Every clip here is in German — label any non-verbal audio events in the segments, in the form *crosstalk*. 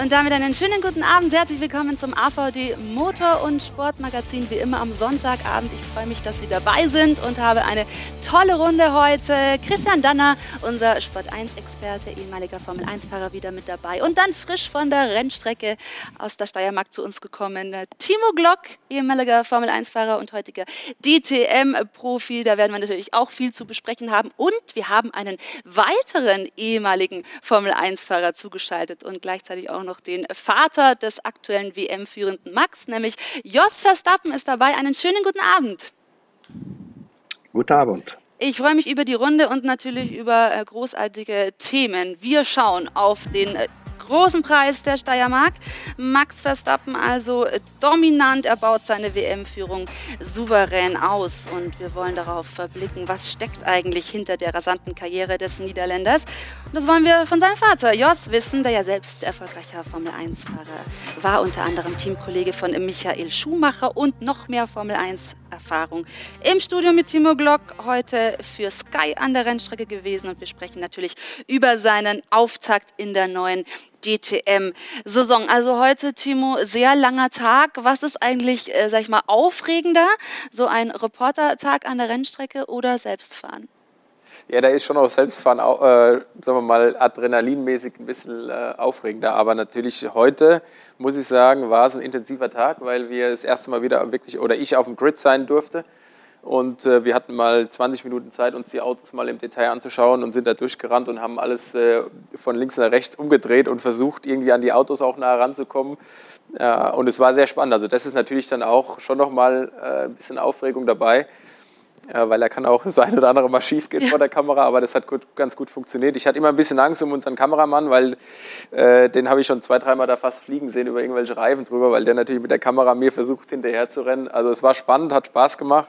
Und damit einen schönen guten Abend. Herzlich willkommen zum AVD Motor- und Sportmagazin, wie immer am Sonntagabend. Ich freue mich, dass Sie dabei sind und habe eine tolle Runde heute. Christian Danner, unser Sport1-Experte, ehemaliger Formel-1-Fahrer, wieder mit dabei. Und dann frisch von der Rennstrecke aus der Steiermark zu uns gekommen, Timo Glock, ehemaliger Formel-1-Fahrer und heutiger DTM-Profi. Da werden wir natürlich auch viel zu besprechen haben. Und wir haben einen weiteren ehemaligen Formel-1-Fahrer zugeschaltet und gleichzeitig auch noch noch den Vater des aktuellen WM-führenden Max, nämlich Jos Verstappen ist dabei. Einen schönen guten Abend. Guten Abend. Ich freue mich über die Runde und natürlich über äh, großartige Themen. Wir schauen auf den äh, großen Preis der Steiermark. Max Verstappen also dominant, er baut seine WM-Führung souverän aus und wir wollen darauf blicken, was steckt eigentlich hinter der rasanten Karriere des Niederländers. Und das wollen wir von seinem Vater Jos wissen, der ja selbst erfolgreicher Formel-1-Fahrer war, unter anderem Teamkollege von Michael Schumacher und noch mehr Formel-1 Erfahrung. Im Studio mit Timo Glock heute für Sky an der Rennstrecke gewesen und wir sprechen natürlich über seinen Auftakt in der neuen DTM-Saison. Also heute, Timo, sehr langer Tag. Was ist eigentlich, äh, sag ich mal, aufregender? So ein Reportertag an der Rennstrecke oder Selbstfahren? Ja, da ist schon auch Selbstfahren, äh, sagen wir mal, adrenalinmäßig ein bisschen äh, aufregender. Aber natürlich heute, muss ich sagen, war es ein intensiver Tag, weil wir das erste Mal wieder wirklich, oder ich auf dem Grid sein durfte. Und äh, wir hatten mal 20 Minuten Zeit, uns die Autos mal im Detail anzuschauen und sind da durchgerannt und haben alles äh, von links nach rechts umgedreht und versucht, irgendwie an die Autos auch nah ranzukommen. Äh, und es war sehr spannend. Also das ist natürlich dann auch schon nochmal äh, ein bisschen Aufregung dabei weil er kann auch *laughs* das ein oder andere mal schief gehen ja. vor der Kamera, aber das hat gut, ganz gut funktioniert. Ich hatte immer ein bisschen Angst um unseren Kameramann, weil äh, den habe ich schon zwei, dreimal da fast fliegen sehen über irgendwelche Reifen drüber, weil der natürlich mit der Kamera mir versucht hinterher zu rennen. Also es war spannend, hat Spaß gemacht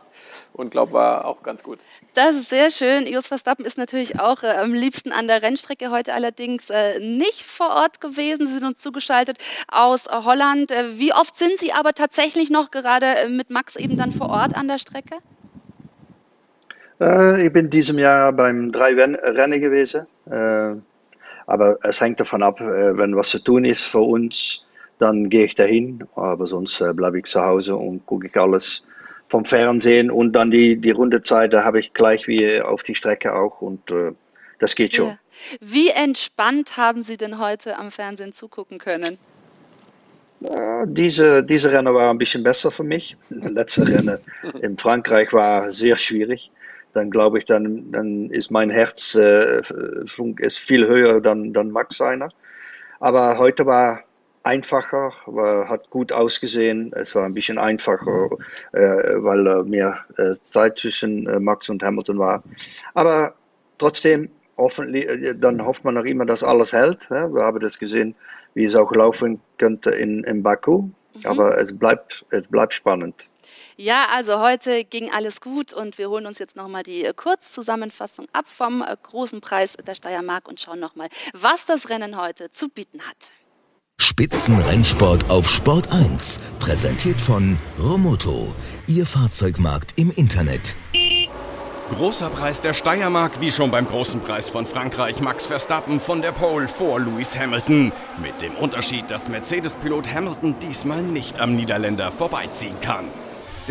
und glaube war auch ganz gut. Das ist sehr schön. Jos Verstappen ist natürlich auch äh, am liebsten an der Rennstrecke, heute allerdings äh, nicht vor Ort gewesen. Sie sind uns zugeschaltet aus Holland. Äh, wie oft sind Sie aber tatsächlich noch gerade äh, mit Max eben dann vor Ort an der Strecke? Äh, ich bin diesem Jahr beim drei Rennen gewesen. Äh, aber es hängt davon ab, äh, wenn was zu tun ist für uns, dann gehe ich dahin. Aber sonst äh, bleibe ich zu Hause und gucke ich alles vom Fernsehen. Und dann die, die Rundezeit, da habe ich gleich wie auf die Strecke auch. Und äh, das geht schon. Ja. Wie entspannt haben Sie denn heute am Fernsehen zugucken können? Diese, diese Rennen war ein bisschen besser für mich. *laughs* Letzte Rennen in Frankreich war sehr schwierig dann glaube ich, dann, dann ist mein Herz äh, ist viel höher dann, dann Max seiner. Aber heute war einfacher, war, hat gut ausgesehen. Es war ein bisschen einfacher, äh, weil äh, mehr Zeit zwischen äh, Max und Hamilton war. Aber trotzdem, hoffentlich, äh, dann hofft man noch immer, dass alles hält. Ja? Wir haben das gesehen, wie es auch laufen könnte in, in Baku. Mhm. Aber es bleibt, es bleibt spannend. Ja, also heute ging alles gut und wir holen uns jetzt nochmal die äh, Kurzzusammenfassung ab vom äh, großen Preis der Steiermark und schauen nochmal, was das Rennen heute zu bieten hat. Spitzenrennsport auf Sport 1, präsentiert von Romoto, Ihr Fahrzeugmarkt im Internet. Großer Preis der Steiermark, wie schon beim großen Preis von Frankreich, Max Verstappen von der Pole vor Lewis Hamilton. Mit dem Unterschied, dass Mercedes-Pilot Hamilton diesmal nicht am Niederländer vorbeiziehen kann.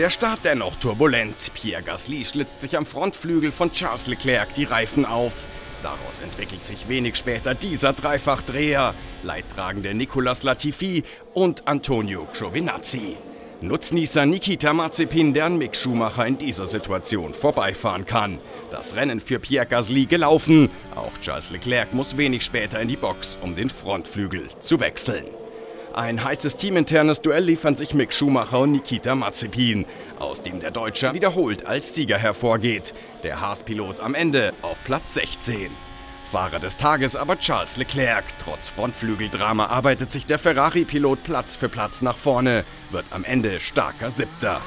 Der Start dennoch turbulent. Pierre Gasly schlitzt sich am Frontflügel von Charles Leclerc die Reifen auf. Daraus entwickelt sich wenig später dieser Dreifachdreher, leidtragende Nicolas Latifi und Antonio Giovinazzi. Nutznießer Nikita Mazepin, der an Mick Schumacher in dieser Situation vorbeifahren kann. Das Rennen für Pierre Gasly gelaufen. Auch Charles Leclerc muss wenig später in die Box, um den Frontflügel zu wechseln. Ein heißes teaminternes Duell liefern sich Mick Schumacher und Nikita Mazepin, aus dem der Deutsche wiederholt als Sieger hervorgeht. Der Haas-Pilot am Ende auf Platz 16. Fahrer des Tages aber Charles Leclerc. Trotz Frontflügeldrama arbeitet sich der Ferrari-Pilot Platz für Platz nach vorne, wird am Ende starker Siebter.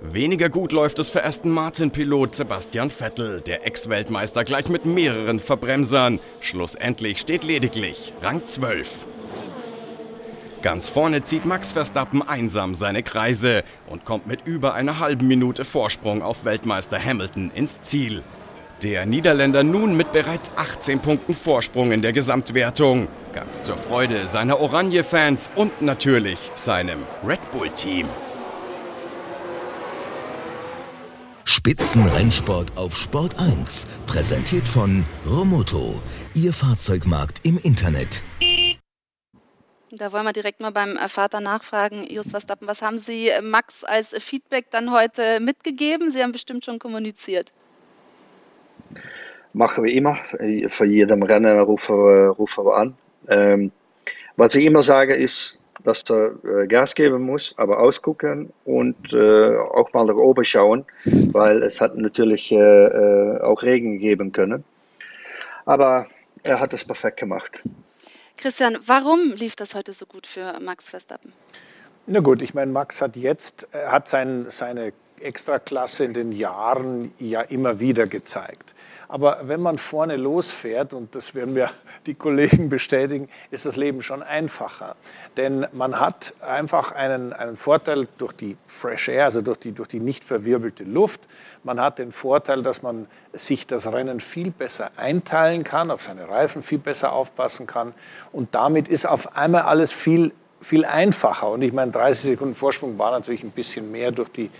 Weniger gut läuft es für Aston Martin-Pilot Sebastian Vettel, der Ex-Weltmeister gleich mit mehreren Verbremsern. Schlussendlich steht lediglich Rang 12. Ganz vorne zieht Max Verstappen einsam seine Kreise und kommt mit über einer halben Minute Vorsprung auf Weltmeister Hamilton ins Ziel. Der Niederländer nun mit bereits 18 Punkten Vorsprung in der Gesamtwertung. Ganz zur Freude seiner Oranje-Fans und natürlich seinem Red Bull-Team. Spitzenrennsport auf Sport 1. Präsentiert von Romoto. Ihr Fahrzeugmarkt im Internet. Da wollen wir direkt mal beim Vater nachfragen. Just Verstappen, was haben Sie Max als Feedback dann heute mitgegeben? Sie haben bestimmt schon kommuniziert. Machen wir immer. Für jedem Rennen rufen wir, rufen wir an. Ähm, was ich immer sage ist, dass er äh, Gas geben muss, aber ausgucken und äh, auch mal nach oben schauen, weil es hat natürlich äh, äh auch Regen geben können. Aber er hat es perfekt gemacht. Christian, warum lief das heute so gut für Max Verstappen? Na gut, ich meine, Max hat jetzt, hat sein, seine Extraklasse in den Jahren ja immer wieder gezeigt. Aber wenn man vorne losfährt, und das werden mir *laughs* die Kollegen bestätigen, ist das Leben schon einfacher. Denn man hat einfach einen, einen Vorteil durch die Fresh Air, also durch die, durch die nicht verwirbelte Luft. Man hat den Vorteil, dass man sich das Rennen viel besser einteilen kann, auf seine Reifen viel besser aufpassen kann. Und damit ist auf einmal alles viel, viel einfacher. Und ich meine, 30 Sekunden Vorsprung war natürlich ein bisschen mehr durch die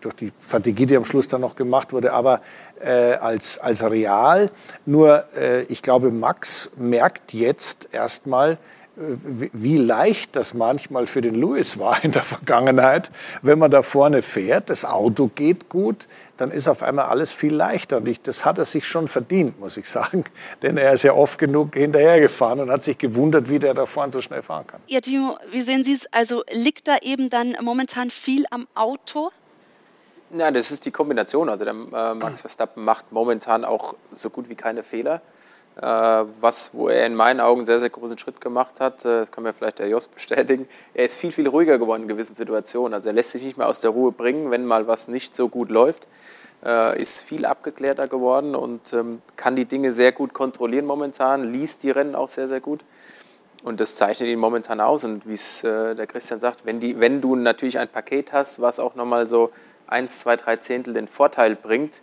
durch die Strategie, die am Schluss dann noch gemacht wurde, aber äh, als, als real. Nur äh, ich glaube, Max merkt jetzt erstmal, wie leicht das manchmal für den Lewis war in der Vergangenheit. Wenn man da vorne fährt, das Auto geht gut, dann ist auf einmal alles viel leichter. Und ich, das hat er sich schon verdient, muss ich sagen. *laughs* Denn er ist ja oft genug hinterhergefahren und hat sich gewundert, wie der da vorne so schnell fahren kann. Ja, Timo, wie sehen Sie es? Also liegt da eben dann momentan viel am Auto? Ja, das ist die Kombination. Also der äh, Max Verstappen macht momentan auch so gut wie keine Fehler. Äh, was, wo er in meinen Augen sehr, sehr großen Schritt gemacht hat. Äh, das kann mir vielleicht der Jos *laughs* bestätigen. Er ist viel, viel ruhiger geworden in gewissen Situationen. Also er lässt sich nicht mehr aus der Ruhe bringen, wenn mal was nicht so gut läuft. Äh, ist viel abgeklärter geworden und ähm, kann die Dinge sehr gut kontrollieren momentan, liest die Rennen auch sehr, sehr gut. Und das zeichnet ihn momentan aus. Und wie es der Christian sagt, wenn, die, wenn du natürlich ein Paket hast, was auch nochmal so eins, zwei, drei Zehntel den Vorteil bringt,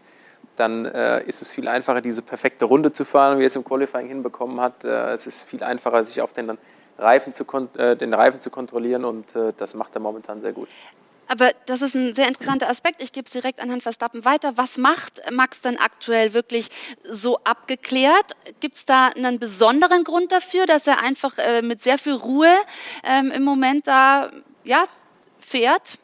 dann äh, ist es viel einfacher, diese perfekte Runde zu fahren, wie er es im Qualifying hinbekommen hat. Äh, es ist viel einfacher, sich auf den Reifen zu, äh, den Reifen zu kontrollieren und äh, das macht er momentan sehr gut. Aber das ist ein sehr interessanter Aspekt. Ich gebe es direkt an Herrn Verstappen weiter. Was macht Max denn aktuell wirklich so abgeklärt? Gibt es da einen besonderen Grund dafür, dass er einfach äh, mit sehr viel Ruhe ähm, im Moment da ja, fährt?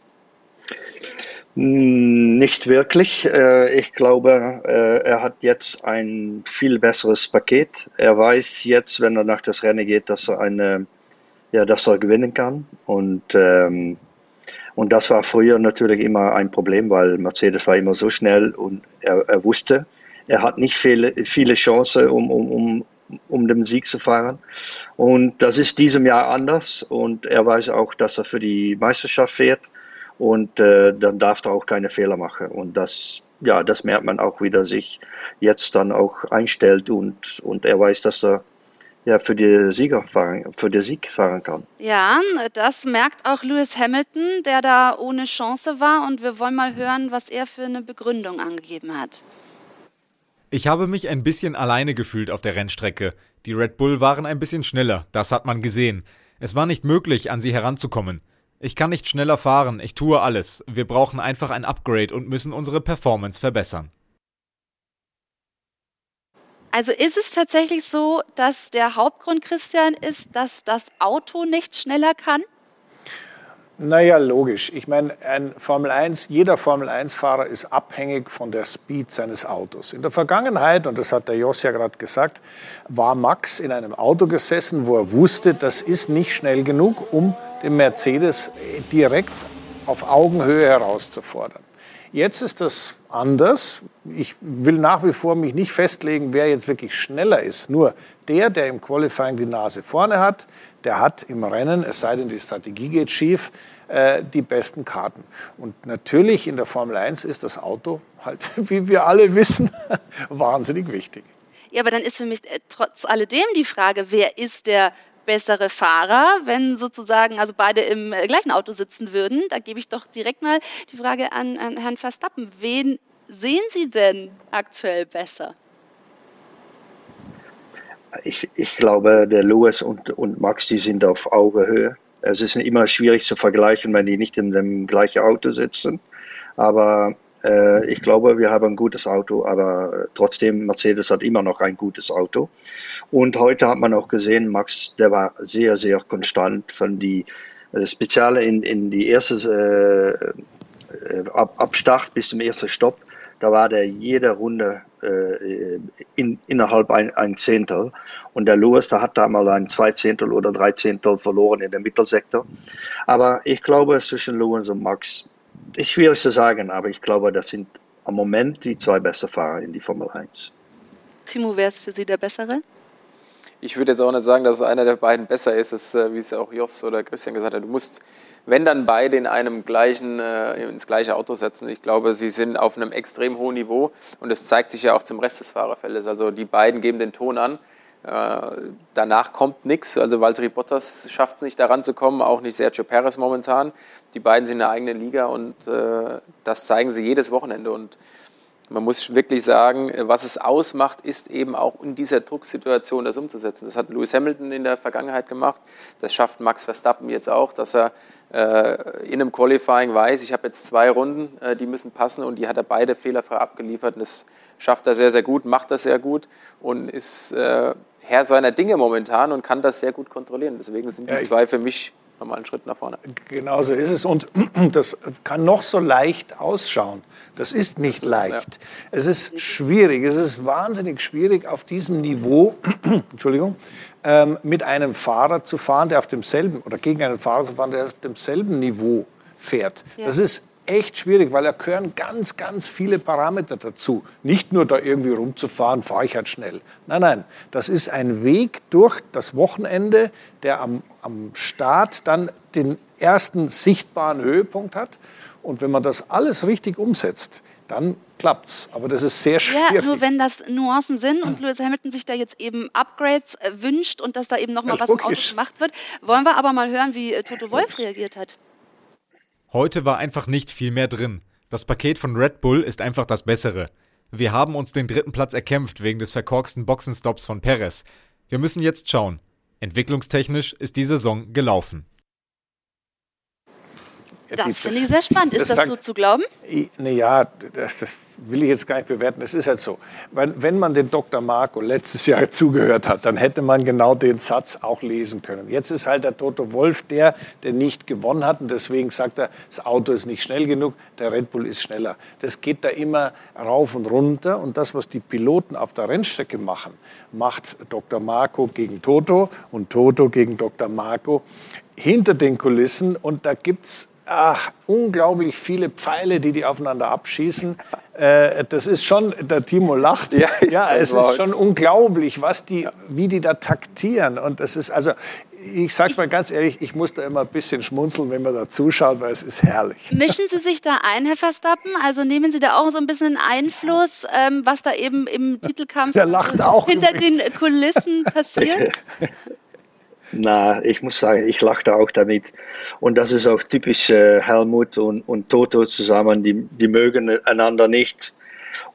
Hm, nicht wirklich. Äh, ich glaube, äh, er hat jetzt ein viel besseres Paket. Er weiß jetzt, wenn er nach das Rennen geht, dass er eine, ja, dass er gewinnen kann. Und, ähm, und das war früher natürlich immer ein Problem, weil Mercedes war immer so schnell und er, er wusste, er hat nicht viele, viele Chancen, um, um, um, um den Sieg zu fahren. Und das ist diesem Jahr anders. Und er weiß auch, dass er für die Meisterschaft fährt und äh, dann darf er auch keine Fehler machen. Und das, ja, das merkt man auch, wie er sich jetzt dann auch einstellt und, und er weiß, dass er ja, für, die Sieger fahren, für den Sieg fahren kann. Ja, das merkt auch Lewis Hamilton, der da ohne Chance war. Und wir wollen mal hören, was er für eine Begründung angegeben hat. Ich habe mich ein bisschen alleine gefühlt auf der Rennstrecke. Die Red Bull waren ein bisschen schneller, das hat man gesehen. Es war nicht möglich, an sie heranzukommen. Ich kann nicht schneller fahren, ich tue alles. Wir brauchen einfach ein Upgrade und müssen unsere Performance verbessern. Also ist es tatsächlich so, dass der Hauptgrund, Christian, ist, dass das Auto nicht schneller kann? Naja, logisch. Ich meine, ein Formel 1, jeder Formel 1-Fahrer ist abhängig von der Speed seines Autos. In der Vergangenheit, und das hat der Jos ja gerade gesagt, war Max in einem Auto gesessen, wo er wusste, das ist nicht schnell genug, um den Mercedes direkt auf Augenhöhe herauszufordern. Jetzt ist das anders. Ich will nach wie vor mich nicht festlegen, wer jetzt wirklich schneller ist. Nur der, der im Qualifying die Nase vorne hat, der hat im Rennen, es sei denn, die Strategie geht schief, äh, die besten Karten. Und natürlich in der Formel 1 ist das Auto halt, *laughs* wie wir alle wissen, *laughs* wahnsinnig wichtig. Ja, aber dann ist für mich trotz alledem die Frage, wer ist der bessere Fahrer, wenn sozusagen also beide im äh, gleichen Auto sitzen würden. Da gebe ich doch direkt mal die Frage an, an Herrn Verstappen. Wen sehen Sie denn aktuell besser? Ich, ich glaube, der Lewis und, und Max, die sind auf Augenhöhe. Es ist immer schwierig zu vergleichen, wenn die nicht in dem gleichen Auto sitzen. Aber ich glaube, wir haben ein gutes Auto, aber trotzdem, Mercedes hat immer noch ein gutes Auto. Und heute hat man auch gesehen, Max, der war sehr, sehr konstant von die äh, Speziale in, in die erste äh, äh, ab, ab Start bis zum ersten Stopp. Da war der jede Runde äh, in, innerhalb ein, ein Zehntel. Und der Lewis, der hat da mal ein Zweizehntel oder Dreizehntel verloren in der Mittelsektor. Aber ich glaube, zwischen Lewis und Max ist schwierig zu sagen, aber ich glaube, das sind am Moment die zwei besten Fahrer in die Formel 1. Timo, wer ist für Sie der Bessere? Ich würde jetzt auch nicht sagen, dass einer der beiden besser ist, das, äh, wie es ja auch Jos oder Christian gesagt hat. Du musst, wenn dann beide in einem gleichen, äh, ins gleiche Auto setzen. Ich glaube, sie sind auf einem extrem hohen Niveau und das zeigt sich ja auch zum Rest des Fahrerfeldes. Also die beiden geben den Ton an. Äh, danach kommt nichts. Also Valtteri Bottas schafft es nicht, daran zu kommen, auch nicht Sergio Perez momentan. Die beiden sind in der eigenen Liga und äh, das zeigen sie jedes Wochenende. Und man muss wirklich sagen, was es ausmacht, ist eben auch in dieser Drucksituation das umzusetzen. Das hat Lewis Hamilton in der Vergangenheit gemacht. Das schafft Max Verstappen jetzt auch, dass er äh, in einem Qualifying weiß, ich habe jetzt zwei Runden, äh, die müssen passen und die hat er beide fehlerfrei abgeliefert. Und das schafft er sehr, sehr gut, macht das sehr gut und ist äh, Herr seiner Dinge momentan und kann das sehr gut kontrollieren. Deswegen sind die zwei für mich nochmal einen Schritt nach vorne. Genau so ist es. Und *clears throat* das kann noch so leicht ausschauen. Das ist nicht das ist, leicht. Ja. Es ist schwierig. Es ist wahnsinnig schwierig, auf diesem Niveau, *clears throat* Entschuldigung, ähm, mit einem Fahrer zu fahren, der auf demselben, oder gegen einen Fahrer zu fahren, der auf demselben Niveau fährt. Ja. Das ist echt schwierig, weil da gehören ganz, ganz viele Parameter dazu. Nicht nur da irgendwie rumzufahren, fahre ich halt schnell. Nein, nein, das ist ein Weg durch das Wochenende, der am, am Start dann den ersten sichtbaren Höhepunkt hat. Und wenn man das alles richtig umsetzt, dann klappt's. Aber das ist sehr schwierig. Ja, nur wenn das Nuancen sind und Lewis Hamilton sich da jetzt eben Upgrades äh, wünscht und dass da eben nochmal was im Auto gemacht wird, wollen wir aber mal hören, wie äh, Toto Wolf reagiert hat. Heute war einfach nicht viel mehr drin. Das Paket von Red Bull ist einfach das bessere. Wir haben uns den dritten Platz erkämpft wegen des verkorksten Boxenstops von Perez. Wir müssen jetzt schauen. Entwicklungstechnisch ist die Saison gelaufen. Das finde ich sehr spannend. Ist das, das so zu glauben? Naja, das, das, will ich jetzt gar nicht bewerten. Es ist halt so. Wenn, wenn man den Dr. Marco letztes Jahr *laughs* zugehört hat, dann hätte man genau den Satz auch lesen können. Jetzt ist halt der Toto Wolf der, der nicht gewonnen hat. Und deswegen sagt er, das Auto ist nicht schnell genug, der Red Bull ist schneller. Das geht da immer rauf und runter. Und das, was die Piloten auf der Rennstrecke machen, macht Dr. Marco gegen Toto und Toto gegen Dr. Marco hinter den Kulissen. Und da gibt es ach, unglaublich viele Pfeile, die die aufeinander abschießen. *laughs* Äh, das ist schon, der Timo lacht. Ja, ja es ist schon unglaublich, was die, wie die da taktieren. Und das ist also, ich sage mal ganz ehrlich, ich muss da immer ein bisschen schmunzeln, wenn man da zuschaut, weil es ist herrlich. Mischen Sie sich da ein, Herr Verstappen? Also nehmen Sie da auch so ein bisschen Einfluss, ähm, was da eben im Titelkampf hinter den Kulissen passiert? *laughs* Na, ich muss sagen, ich lachte auch damit. Und das ist auch typisch äh, Helmut und, und Toto zusammen, die, die mögen einander nicht.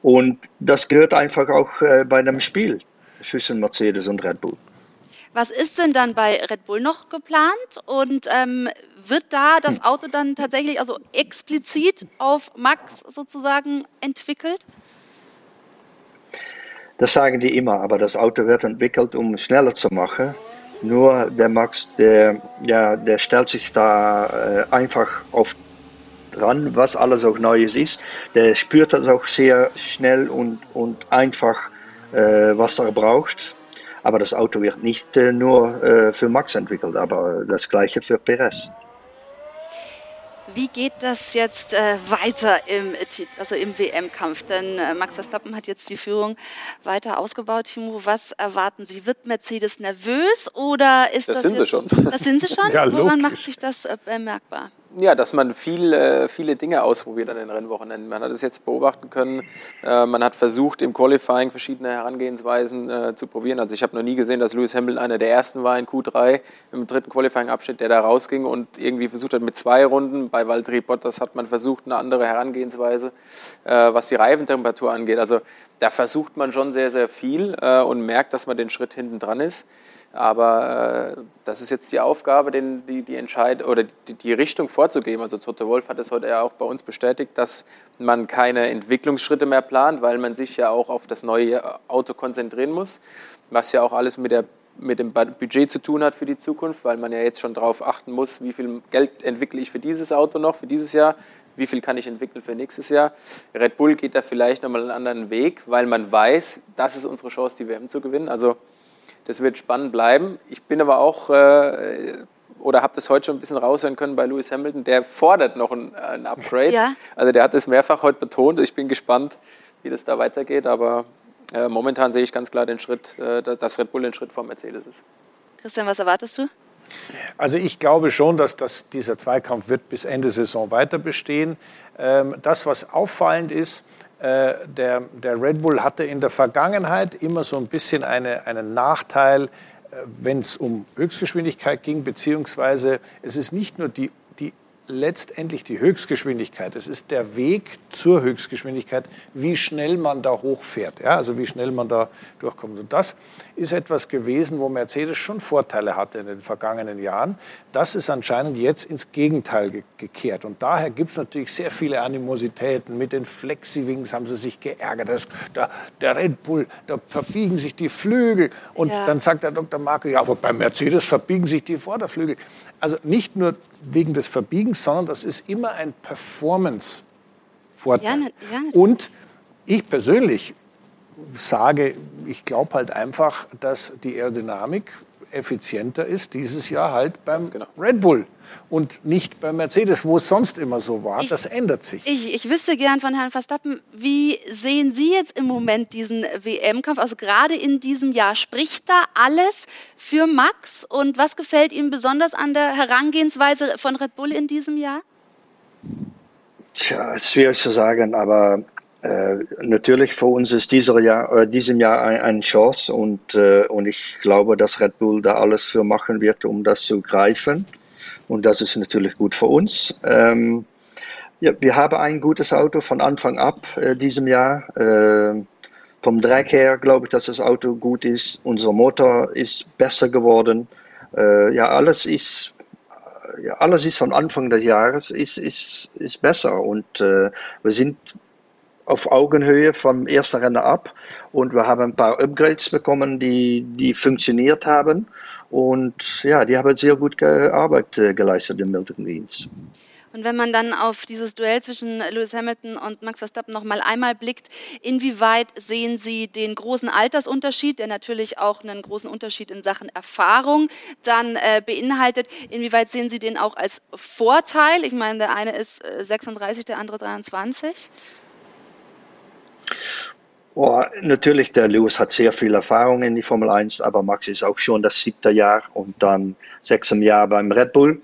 Und das gehört einfach auch äh, bei einem Spiel zwischen Mercedes und Red Bull. Was ist denn dann bei Red Bull noch geplant? Und ähm, wird da das Auto dann tatsächlich also explizit auf Max sozusagen entwickelt? Das sagen die immer, aber das Auto wird entwickelt, um schneller zu machen. Nur der Max, der, ja, der stellt sich da äh, einfach auf dran, was alles auch Neues ist. Der spürt das auch sehr schnell und, und einfach, äh, was er braucht. Aber das Auto wird nicht äh, nur äh, für Max entwickelt, aber das gleiche für Perez. Wie geht das jetzt äh, weiter im, also im WM-Kampf? Denn äh, Max Verstappen hat jetzt die Führung weiter ausgebaut. Timo, was erwarten Sie? Wird Mercedes nervös oder ist das? Das sind sie schon. Das sind sie *laughs* schon? ja, Woran macht sich das äh, bemerkbar? Ja, dass man viel, äh, viele Dinge ausprobiert an den Rennwochenenden. Man hat es jetzt beobachten können. Äh, man hat versucht, im Qualifying verschiedene Herangehensweisen äh, zu probieren. Also ich habe noch nie gesehen, dass Lewis Hamilton einer der ersten war in Q3 im dritten Qualifying-Abschnitt, der da rausging und irgendwie versucht hat mit zwei Runden. Bei Valtteri Bottas hat man versucht, eine andere Herangehensweise, was die Reifentemperatur angeht. Also da versucht man schon sehr, sehr viel und merkt, dass man den Schritt hinten dran ist. Aber äh, das ist jetzt die Aufgabe, den, die, die Entscheid oder die, die, Richtung vorzugeben. Also Toto Wolf hat es heute ja auch bei uns bestätigt, dass man keine Entwicklungsschritte mehr plant, weil man sich ja auch auf das neue Auto konzentrieren muss, was ja auch alles mit, der, mit dem Budget zu tun hat für die Zukunft, weil man ja jetzt schon darauf achten muss, wie viel Geld entwickle ich für dieses Auto noch, für dieses Jahr, wie viel kann ich entwickeln für nächstes Jahr. Red Bull geht da vielleicht nochmal einen anderen Weg, weil man weiß, das ist unsere Chance, die WM zu gewinnen. Also das wird spannend bleiben. Ich bin aber auch, äh, oder habe das heute schon ein bisschen raushören können bei Lewis Hamilton, der fordert noch ein, ein Upgrade. Ja. Also der hat es mehrfach heute betont. Ich bin gespannt, wie das da weitergeht. Aber äh, momentan sehe ich ganz klar den Schritt, äh, dass Red Bull den Schritt vor Mercedes ist. Christian, was erwartest du? Also ich glaube schon, dass das, dieser Zweikampf wird bis Ende Saison weiter bestehen. Ähm, das, was auffallend ist, äh, der, der, Red Bull hatte in der Vergangenheit immer so ein bisschen eine, einen Nachteil, äh, wenn es um Höchstgeschwindigkeit ging, beziehungsweise es ist nicht nur die letztendlich die Höchstgeschwindigkeit. Es ist der Weg zur Höchstgeschwindigkeit, wie schnell man da hochfährt, ja, also wie schnell man da durchkommt. Und das ist etwas gewesen, wo Mercedes schon Vorteile hatte in den vergangenen Jahren. Das ist anscheinend jetzt ins Gegenteil ge gekehrt. Und daher gibt es natürlich sehr viele Animositäten. Mit den Flexi-Wings haben sie sich geärgert. Das, da, der Red Bull, da verbiegen sich die Flügel. Und ja. dann sagt der Dr. Marco, ja, aber bei Mercedes verbiegen sich die Vorderflügel. Also nicht nur wegen des Verbiegens, sondern das ist immer ein Performance-Vorteil. Ja, ja, Und ich persönlich sage, ich glaube halt einfach, dass die Aerodynamik effizienter ist dieses Jahr halt beim genau. Red Bull und nicht beim Mercedes, wo es sonst immer so war. Ich, das ändert sich. Ich, ich wüsste gern von Herrn Verstappen, wie sehen Sie jetzt im Moment diesen WM-Kampf? Also gerade in diesem Jahr, spricht da alles für Max? Und was gefällt Ihnen besonders an der Herangehensweise von Red Bull in diesem Jahr? Tja, ist schwierig zu sagen, aber äh, natürlich für uns ist dieser Jahr, äh, diesem Jahr ein, eine Chance und, äh, und ich glaube, dass Red Bull da alles für machen wird, um das zu greifen. Und das ist natürlich gut für uns. Ähm, ja, wir haben ein gutes Auto von Anfang ab äh, diesem Jahr. Äh, vom Dreck her glaube ich, dass das Auto gut ist. Unser Motor ist besser geworden. Äh, ja, alles ist ja, alles ist von Anfang des Jahres ist, ist, ist besser und äh, wir sind auf Augenhöhe vom ersten Rennen ab und wir haben ein paar Upgrades bekommen, die, die funktioniert haben und ja, die haben sehr gut Arbeit äh, geleistet im Milton Keynes. Und wenn man dann auf dieses Duell zwischen Lewis Hamilton und Max Verstappen noch mal einmal blickt, inwieweit sehen Sie den großen Altersunterschied, der natürlich auch einen großen Unterschied in Sachen Erfahrung dann äh, beinhaltet, inwieweit sehen Sie den auch als Vorteil? Ich meine, der eine ist 36, äh, der andere 23. Oh, natürlich, der Lewis hat sehr viel Erfahrung in die Formel 1, aber Max ist auch schon das siebte Jahr und dann sechstes Jahr beim Red Bull.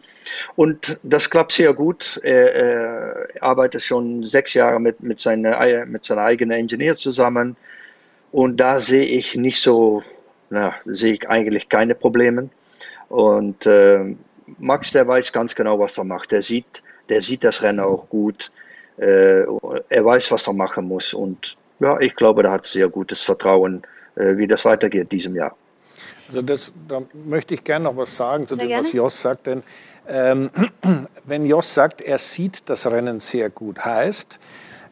Und das klappt sehr gut. Er, er arbeitet schon sechs Jahre mit, mit, seiner, mit seiner eigenen Ingenieur zusammen. Und da sehe ich nicht so, na, sehe ich eigentlich keine Probleme. Und äh, Max, der weiß ganz genau, was er macht. Der sieht, der sieht das Rennen auch gut. Äh, er weiß, was er machen muss. Und ja, ich glaube, da hat sehr gutes Vertrauen, äh, wie das weitergeht diesem Jahr. Also das, da möchte ich gerne noch was sagen zu sehr dem, gerne. was Jos sagt. Denn ähm, *clears throat* wenn Jos sagt, er sieht das Rennen sehr gut, heißt,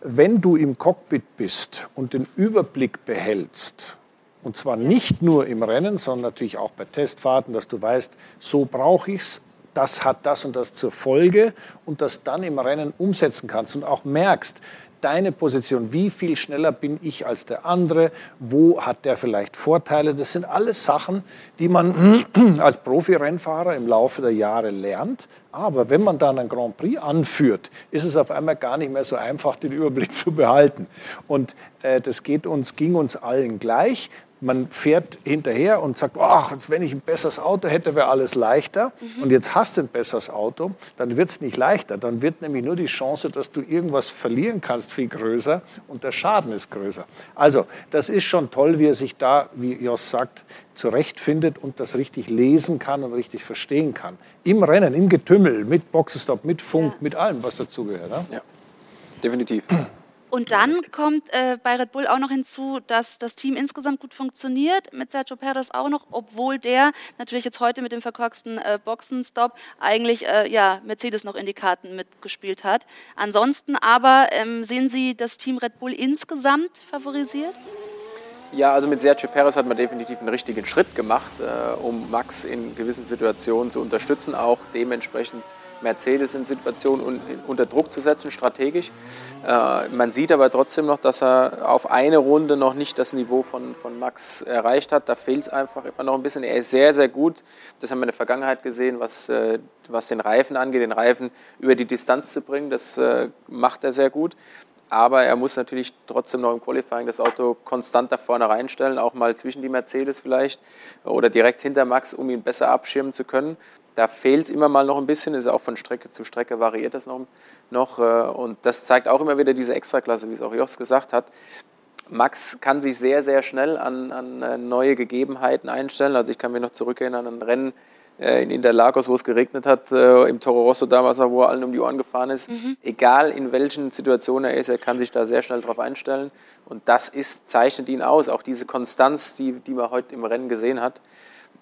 wenn du im Cockpit bist und den Überblick behältst, und zwar nicht nur im Rennen, sondern natürlich auch bei Testfahrten, dass du weißt, so brauche ich es, das hat das und das zur Folge und das dann im Rennen umsetzen kannst und auch merkst, deine Position, wie viel schneller bin ich als der andere, wo hat der vielleicht Vorteile. Das sind alles Sachen, die man *clears throat* als Profi-Rennfahrer im Laufe der Jahre lernt. Aber wenn man dann ein Grand Prix anführt, ist es auf einmal gar nicht mehr so einfach, den Überblick *laughs* zu behalten. Und äh, das geht uns, ging uns allen gleich. Man fährt hinterher und sagt, ach, wenn ich ein besseres Auto hätte, wäre alles leichter. Mhm. Und jetzt hast du ein besseres Auto, dann wird es nicht leichter. Dann wird nämlich nur die Chance, dass du irgendwas verlieren kannst, viel größer und der Schaden ist größer. Also, das ist schon toll, wie er sich da, wie Jos sagt, zurechtfindet und das richtig lesen kann und richtig verstehen kann. Im Rennen, im Getümmel, mit Boxenstopp, mit Funk, ja. mit allem, was dazugehört. Ne? Ja, definitiv. Und dann kommt äh, bei Red Bull auch noch hinzu, dass das Team insgesamt gut funktioniert, mit Sergio Perez auch noch, obwohl der natürlich jetzt heute mit dem verkorksten äh, Boxenstopp eigentlich äh, ja, Mercedes noch in die Karten mitgespielt hat. Ansonsten aber ähm, sehen Sie das Team Red Bull insgesamt favorisiert? Ja, also mit Sergio Perez hat man definitiv einen richtigen Schritt gemacht, äh, um Max in gewissen Situationen zu unterstützen, auch dementsprechend Mercedes in Situationen unter Druck zu setzen, strategisch. Äh, man sieht aber trotzdem noch, dass er auf eine Runde noch nicht das Niveau von, von Max erreicht hat. Da fehlt es einfach immer noch ein bisschen. Er ist sehr, sehr gut. Das haben wir in der Vergangenheit gesehen, was, äh, was den Reifen angeht, den Reifen über die Distanz zu bringen. Das äh, macht er sehr gut. Aber er muss natürlich trotzdem noch im Qualifying das Auto konstant da vorne reinstellen, auch mal zwischen die Mercedes vielleicht oder direkt hinter Max, um ihn besser abschirmen zu können. Da fehlt es immer mal noch ein bisschen, ist auch von Strecke zu Strecke variiert das noch. noch äh, und das zeigt auch immer wieder diese Extraklasse, wie es auch Jos gesagt hat. Max kann sich sehr, sehr schnell an, an äh, neue Gegebenheiten einstellen. Also ich kann mich noch zurückerinnern an ein Rennen äh, in Interlagos, wo es geregnet hat, im Toro Rosso damals, wo er allen um die Ohren gefahren ist. Mhm. Egal in welchen Situationen er ist, er kann sich da sehr schnell drauf einstellen. Und das ist, zeichnet ihn aus. Auch diese Konstanz, die, die man heute im Rennen gesehen hat.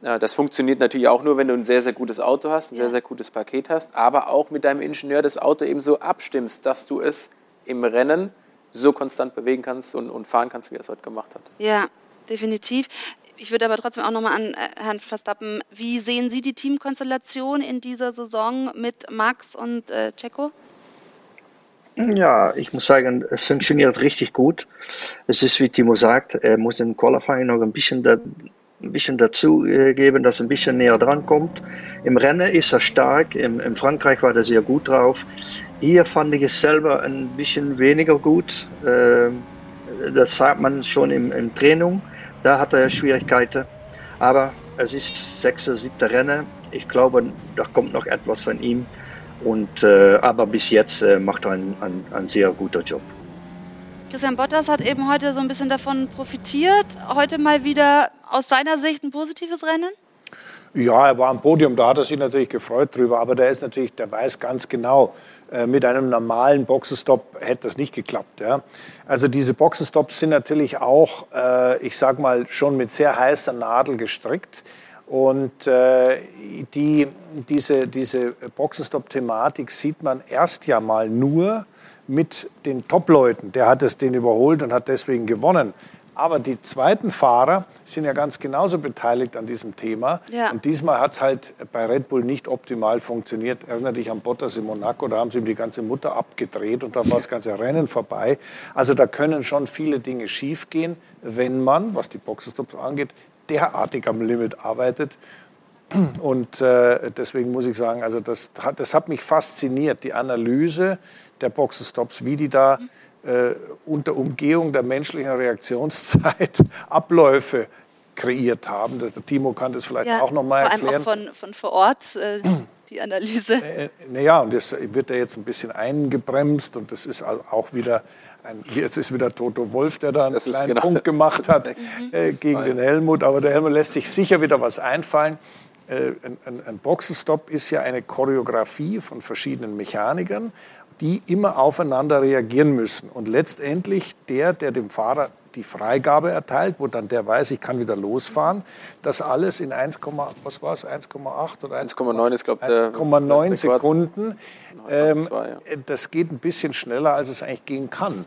Das funktioniert natürlich auch nur, wenn du ein sehr, sehr gutes Auto hast, ein ja. sehr, sehr gutes Paket hast, aber auch mit deinem Ingenieur das Auto eben so abstimmst, dass du es im Rennen so konstant bewegen kannst und, und fahren kannst, wie er es heute gemacht hat. Ja, definitiv. Ich würde aber trotzdem auch nochmal an äh, Herrn Verstappen, wie sehen Sie die Teamkonstellation in dieser Saison mit Max und äh, Checo? Ja, ich muss sagen, es funktioniert richtig gut. Es ist, wie Timo sagt, er muss im Qualifying noch ein bisschen ein bisschen dazu geben, dass er ein bisschen näher dran kommt. Im Rennen ist er stark, im, in Frankreich war er sehr gut drauf. Hier fand ich es selber ein bisschen weniger gut. Ähm, das sagt man schon im, im Training. Da hat er Schwierigkeiten. Aber es ist sechste, siebte Rennen. Ich glaube, da kommt noch etwas von ihm. Und, äh, aber bis jetzt äh, macht er einen, einen, einen sehr guten Job. Christian Bottas hat eben heute so ein bisschen davon profitiert. Heute mal wieder aus seiner Sicht ein positives Rennen? Ja, er war am Podium, da hat er sich natürlich gefreut drüber. Aber der ist natürlich, der weiß ganz genau, äh, mit einem normalen Boxenstopp hätte das nicht geklappt. Ja. Also diese Boxenstops sind natürlich auch, äh, ich sag mal, schon mit sehr heißer Nadel gestrickt. Und äh, die, diese, diese Boxenstopp-Thematik sieht man erst ja mal nur, mit den Top-Leuten. Der hat es den überholt und hat deswegen gewonnen. Aber die zweiten Fahrer sind ja ganz genauso beteiligt an diesem Thema. Ja. Und diesmal hat es halt bei Red Bull nicht optimal funktioniert. Erinnere dich an Bottas in Monaco, da haben sie ihm die ganze Mutter abgedreht und dann war das ganze Rennen vorbei. Also da können schon viele Dinge schiefgehen, wenn man, was die Boxenstops angeht, derartig am Limit arbeitet. Und äh, deswegen muss ich sagen, also das, das hat mich fasziniert, die Analyse der Boxenstops, wie die da äh, unter Umgehung der menschlichen Reaktionszeit *laughs* Abläufe kreiert haben. Das, der Timo kann das vielleicht ja, auch noch mal erklären. Vor allem auch von, von vor Ort. Äh, die Analyse. Äh, äh naja, und das wird ja jetzt ein bisschen eingebremst und das ist auch wieder ein, jetzt ist wieder Toto Wolf, der da einen das kleinen genau Punkt gemacht hat *laughs* äh, gegen den Helmut. Aber der Helmut lässt sich sicher wieder was einfallen. Äh, ein, ein, ein Boxenstopp ist ja eine Choreografie von verschiedenen Mechanikern die immer aufeinander reagieren müssen. Und letztendlich der, der dem Fahrer die Freigabe erteilt, wo dann der weiß, ich kann wieder losfahren, das alles in 1, was war es, 1,8 oder 1,9 ist glaube ich 1,9 Sekunden. Ähm, das geht ein bisschen schneller, als es eigentlich gehen kann.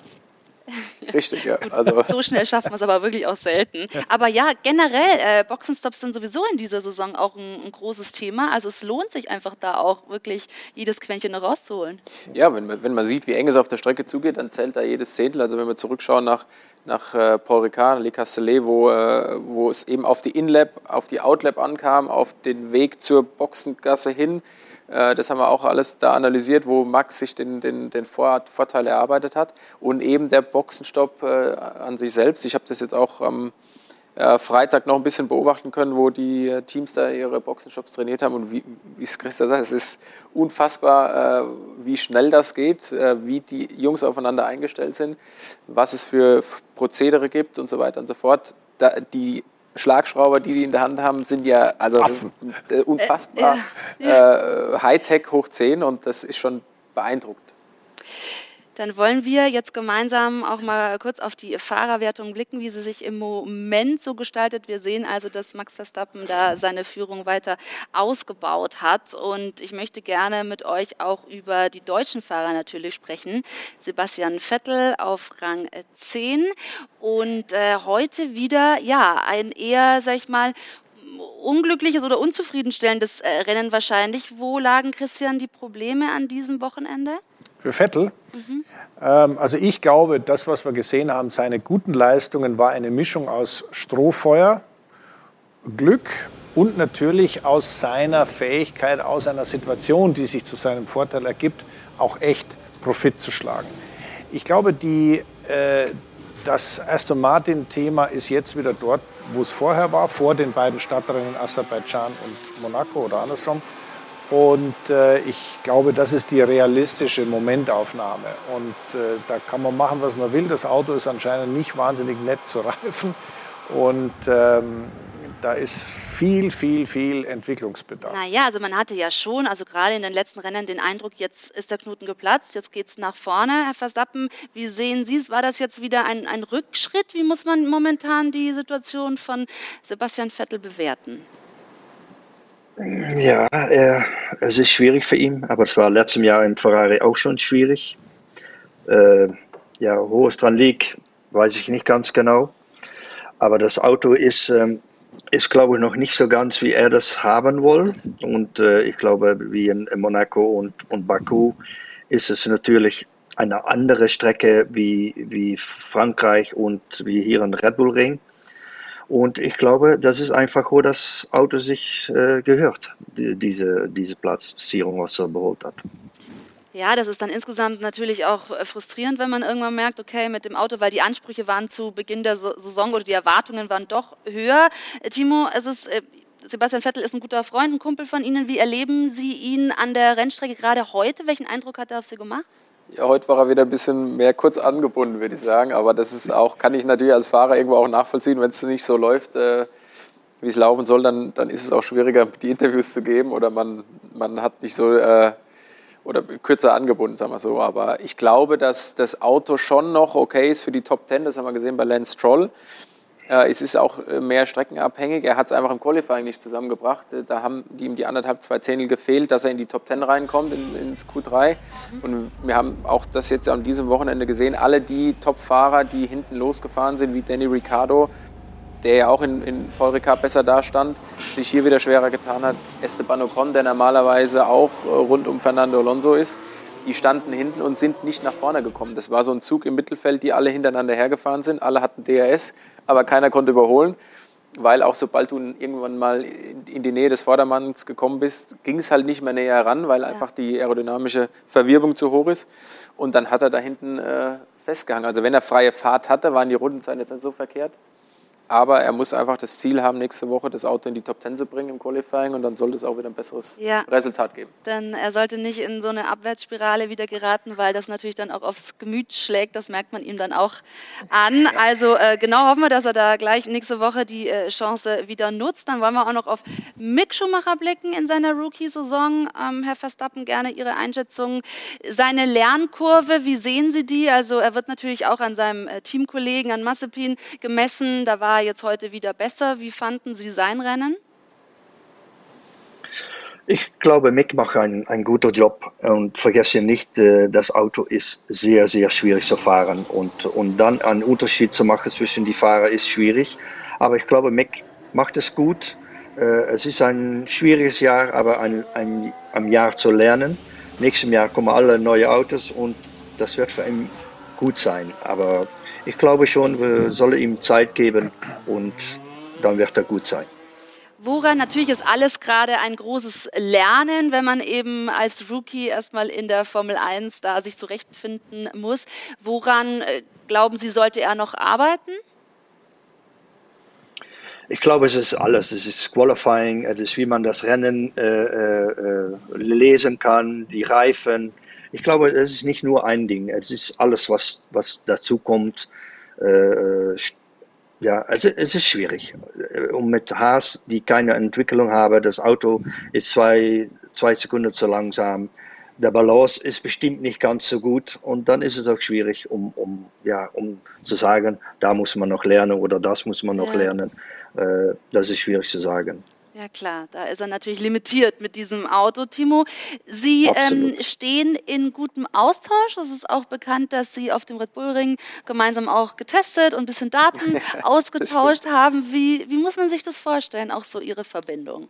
*laughs* Richtig, ja. Also. So schnell schafft man es aber wirklich auch selten. Aber ja, generell, äh, Boxenstops sind sowieso in dieser Saison auch ein, ein, großes Thema. Also es lohnt sich einfach da auch wirklich jedes Quäntchen rauszuholen. Ja, wenn man, wenn man sieht, wie eng es auf der Strecke zugeht, dann zählt da jedes Zehntel. Also wenn wir zurückschauen nach, nach äh, Paul Ricard, Le Castellet, wo, äh, wo es eben auf die In-Lab, auf die Out-Lab ankam, auf den Weg zur Boxengasse hin, das haben wir auch alles da analysiert, wo Max sich den, den, den Vorteil erarbeitet hat. Und eben der Boxenstopp äh, an sich selbst. Ich habe das jetzt auch am, äh, Freitag noch ein bisschen beobachten können, wo die äh, Teams da ihre Boxenshops trainiert haben. Und wie, es Christa sagt, es ist unfassbar, äh, wie schnell das geht, äh, wie die Jungs aufeinander eingestellt sind, was es für Prozedere gibt und so weiter und so fort. Die Schlagschrauber, die die in der Hand haben, sind ja also äh, unfassbar. Äh, Hightech hoch 10 und das ist schon beeindruckend. Dann wollen wir jetzt gemeinsam auch mal kurz auf die Fahrerwertung blicken, wie sie sich im Moment so gestaltet. Wir sehen also, dass Max Verstappen da seine Führung weiter ausgebaut hat. Und ich möchte gerne mit euch auch über die deutschen Fahrer natürlich sprechen. Sebastian Vettel auf Rang 10 und äh, heute wieder, ja, ein eher, sag ich mal, unglückliches oder unzufriedenstellendes äh, Rennen wahrscheinlich. Wo lagen, Christian, die Probleme an diesem Wochenende? Für Vettel? Mhm. Ähm, also ich glaube, das, was wir gesehen haben, seine guten Leistungen war eine Mischung aus Strohfeuer, Glück und natürlich aus seiner Fähigkeit, aus einer Situation, die sich zu seinem Vorteil ergibt, auch echt Profit zu schlagen. Ich glaube, die, äh, das Aston Martin-Thema ist jetzt wieder dort, wo es vorher war, vor den beiden Stadtrennen Aserbaidschan und Monaco oder andersrum. Und äh, ich glaube, das ist die realistische Momentaufnahme. Und äh, da kann man machen, was man will. Das Auto ist anscheinend nicht wahnsinnig nett zu *laughs* reifen. Und ähm, da ist viel, viel, viel Entwicklungsbedarf. Naja, also man hatte ja schon, also gerade in den letzten Rennen den Eindruck, jetzt ist der Knoten geplatzt, jetzt geht es nach vorne. Herr Verstappen, wie sehen Sie es? War das jetzt wieder ein, ein Rückschritt? Wie muss man momentan die Situation von Sebastian Vettel bewerten? Ja, er, es ist schwierig für ihn, aber es war letztes Jahr in Ferrari auch schon schwierig. Äh, ja, wo es dran liegt, weiß ich nicht ganz genau. Aber das Auto ist, ähm, ist glaube ich, noch nicht so ganz, wie er das haben will. Und äh, ich glaube, wie in, in Monaco und, und Baku ist es natürlich eine andere Strecke wie, wie Frankreich und wie hier in Red Bull Ring. Und ich glaube, das ist einfach, wo das Auto sich äh, gehört, die, diese, diese Platzierung, was er beholt hat. Ja, das ist dann insgesamt natürlich auch äh, frustrierend, wenn man irgendwann merkt, okay, mit dem Auto, weil die Ansprüche waren zu Beginn der Saison oder die Erwartungen waren doch höher. Äh, Timo, es ist, äh, Sebastian Vettel ist ein guter Freund, ein Kumpel von Ihnen. Wie erleben Sie ihn an der Rennstrecke gerade heute? Welchen Eindruck hat er auf Sie gemacht? Ja, heute war er wieder ein bisschen mehr kurz angebunden, würde ich sagen. Aber das ist auch, kann ich natürlich als Fahrer irgendwo auch nachvollziehen, wenn es nicht so läuft, äh, wie es laufen soll, dann, dann ist es auch schwieriger, die Interviews zu geben oder man, man hat nicht so äh, oder kürzer angebunden, sagen wir so. Aber ich glaube, dass das Auto schon noch okay ist für die Top Ten. Das haben wir gesehen bei Lance Stroll. Äh, es ist auch äh, mehr streckenabhängig. Er hat es einfach im Qualifying nicht zusammengebracht. Äh, da haben ihm die anderthalb, zwei Zehntel gefehlt, dass er in die Top Ten reinkommt, in, ins Q3. Und wir haben auch das jetzt an diesem Wochenende gesehen. Alle die Top-Fahrer, die hinten losgefahren sind, wie Danny Ricciardo, der ja auch in, in Paul Ricard besser dastand, sich hier wieder schwerer getan hat. Esteban Ocon, der normalerweise auch rund um Fernando Alonso ist, die standen hinten und sind nicht nach vorne gekommen. Das war so ein Zug im Mittelfeld, die alle hintereinander hergefahren sind. Alle hatten DRS, aber keiner konnte überholen, weil auch sobald du irgendwann mal in die Nähe des Vordermanns gekommen bist, ging es halt nicht mehr näher heran, weil einfach die aerodynamische Verwirbung zu hoch ist. Und dann hat er da hinten äh, festgehangen. Also wenn er freie Fahrt hatte, waren die Rundenzeiten jetzt nicht so verkehrt. Aber er muss einfach das Ziel haben, nächste Woche das Auto in die Top 10 zu bringen im Qualifying und dann sollte es auch wieder ein besseres ja. Resultat geben. Denn er sollte nicht in so eine Abwärtsspirale wieder geraten, weil das natürlich dann auch aufs Gemüt schlägt. Das merkt man ihm dann auch an. Also äh, genau hoffen wir, dass er da gleich nächste Woche die äh, Chance wieder nutzt. Dann wollen wir auch noch auf Mick Schumacher blicken in seiner Rookie-Saison. Ähm, Herr Verstappen, gerne Ihre Einschätzung. Seine Lernkurve, wie sehen Sie die? Also er wird natürlich auch an seinem äh, Teamkollegen, an Massepin gemessen. Da war jetzt heute wieder besser. Wie fanden Sie sein Rennen? Ich glaube, Mick macht einen, einen guten Job und vergesse nicht, äh, das Auto ist sehr, sehr schwierig zu fahren und, und dann einen Unterschied zu machen zwischen die Fahrer ist schwierig. Aber ich glaube, Mick macht es gut. Äh, es ist ein schwieriges Jahr, aber ein, ein, ein Jahr zu lernen. Nächstes Jahr kommen alle neue Autos und das wird für ihn gut sein. Aber ich glaube schon, wir sollen ihm Zeit geben und dann wird er gut sein. Woran natürlich ist alles gerade ein großes Lernen, wenn man eben als Rookie erstmal in der Formel 1 da sich zurechtfinden muss. Woran äh, glauben Sie, sollte er noch arbeiten? Ich glaube, es ist alles. Es ist Qualifying, es ist, wie man das Rennen äh, äh, lesen kann, die Reifen. Ich glaube, es ist nicht nur ein Ding. Es ist alles, was, was dazu kommt. Äh, ja, also es ist schwierig. Und mit Haas, die keine Entwicklung haben, das Auto ist zwei, zwei Sekunden zu langsam. Der Balance ist bestimmt nicht ganz so gut und dann ist es auch schwierig, um, um, ja, um zu sagen, da muss man noch lernen oder das muss man noch ja. lernen. Äh, das ist schwierig zu sagen. Ja klar, da ist er natürlich limitiert mit diesem Auto, Timo. Sie ähm, stehen in gutem Austausch. Es ist auch bekannt, dass Sie auf dem Red Bull Ring gemeinsam auch getestet und ein bisschen Daten *laughs* ausgetauscht haben. Wie, wie muss man sich das vorstellen, auch so Ihre Verbindung?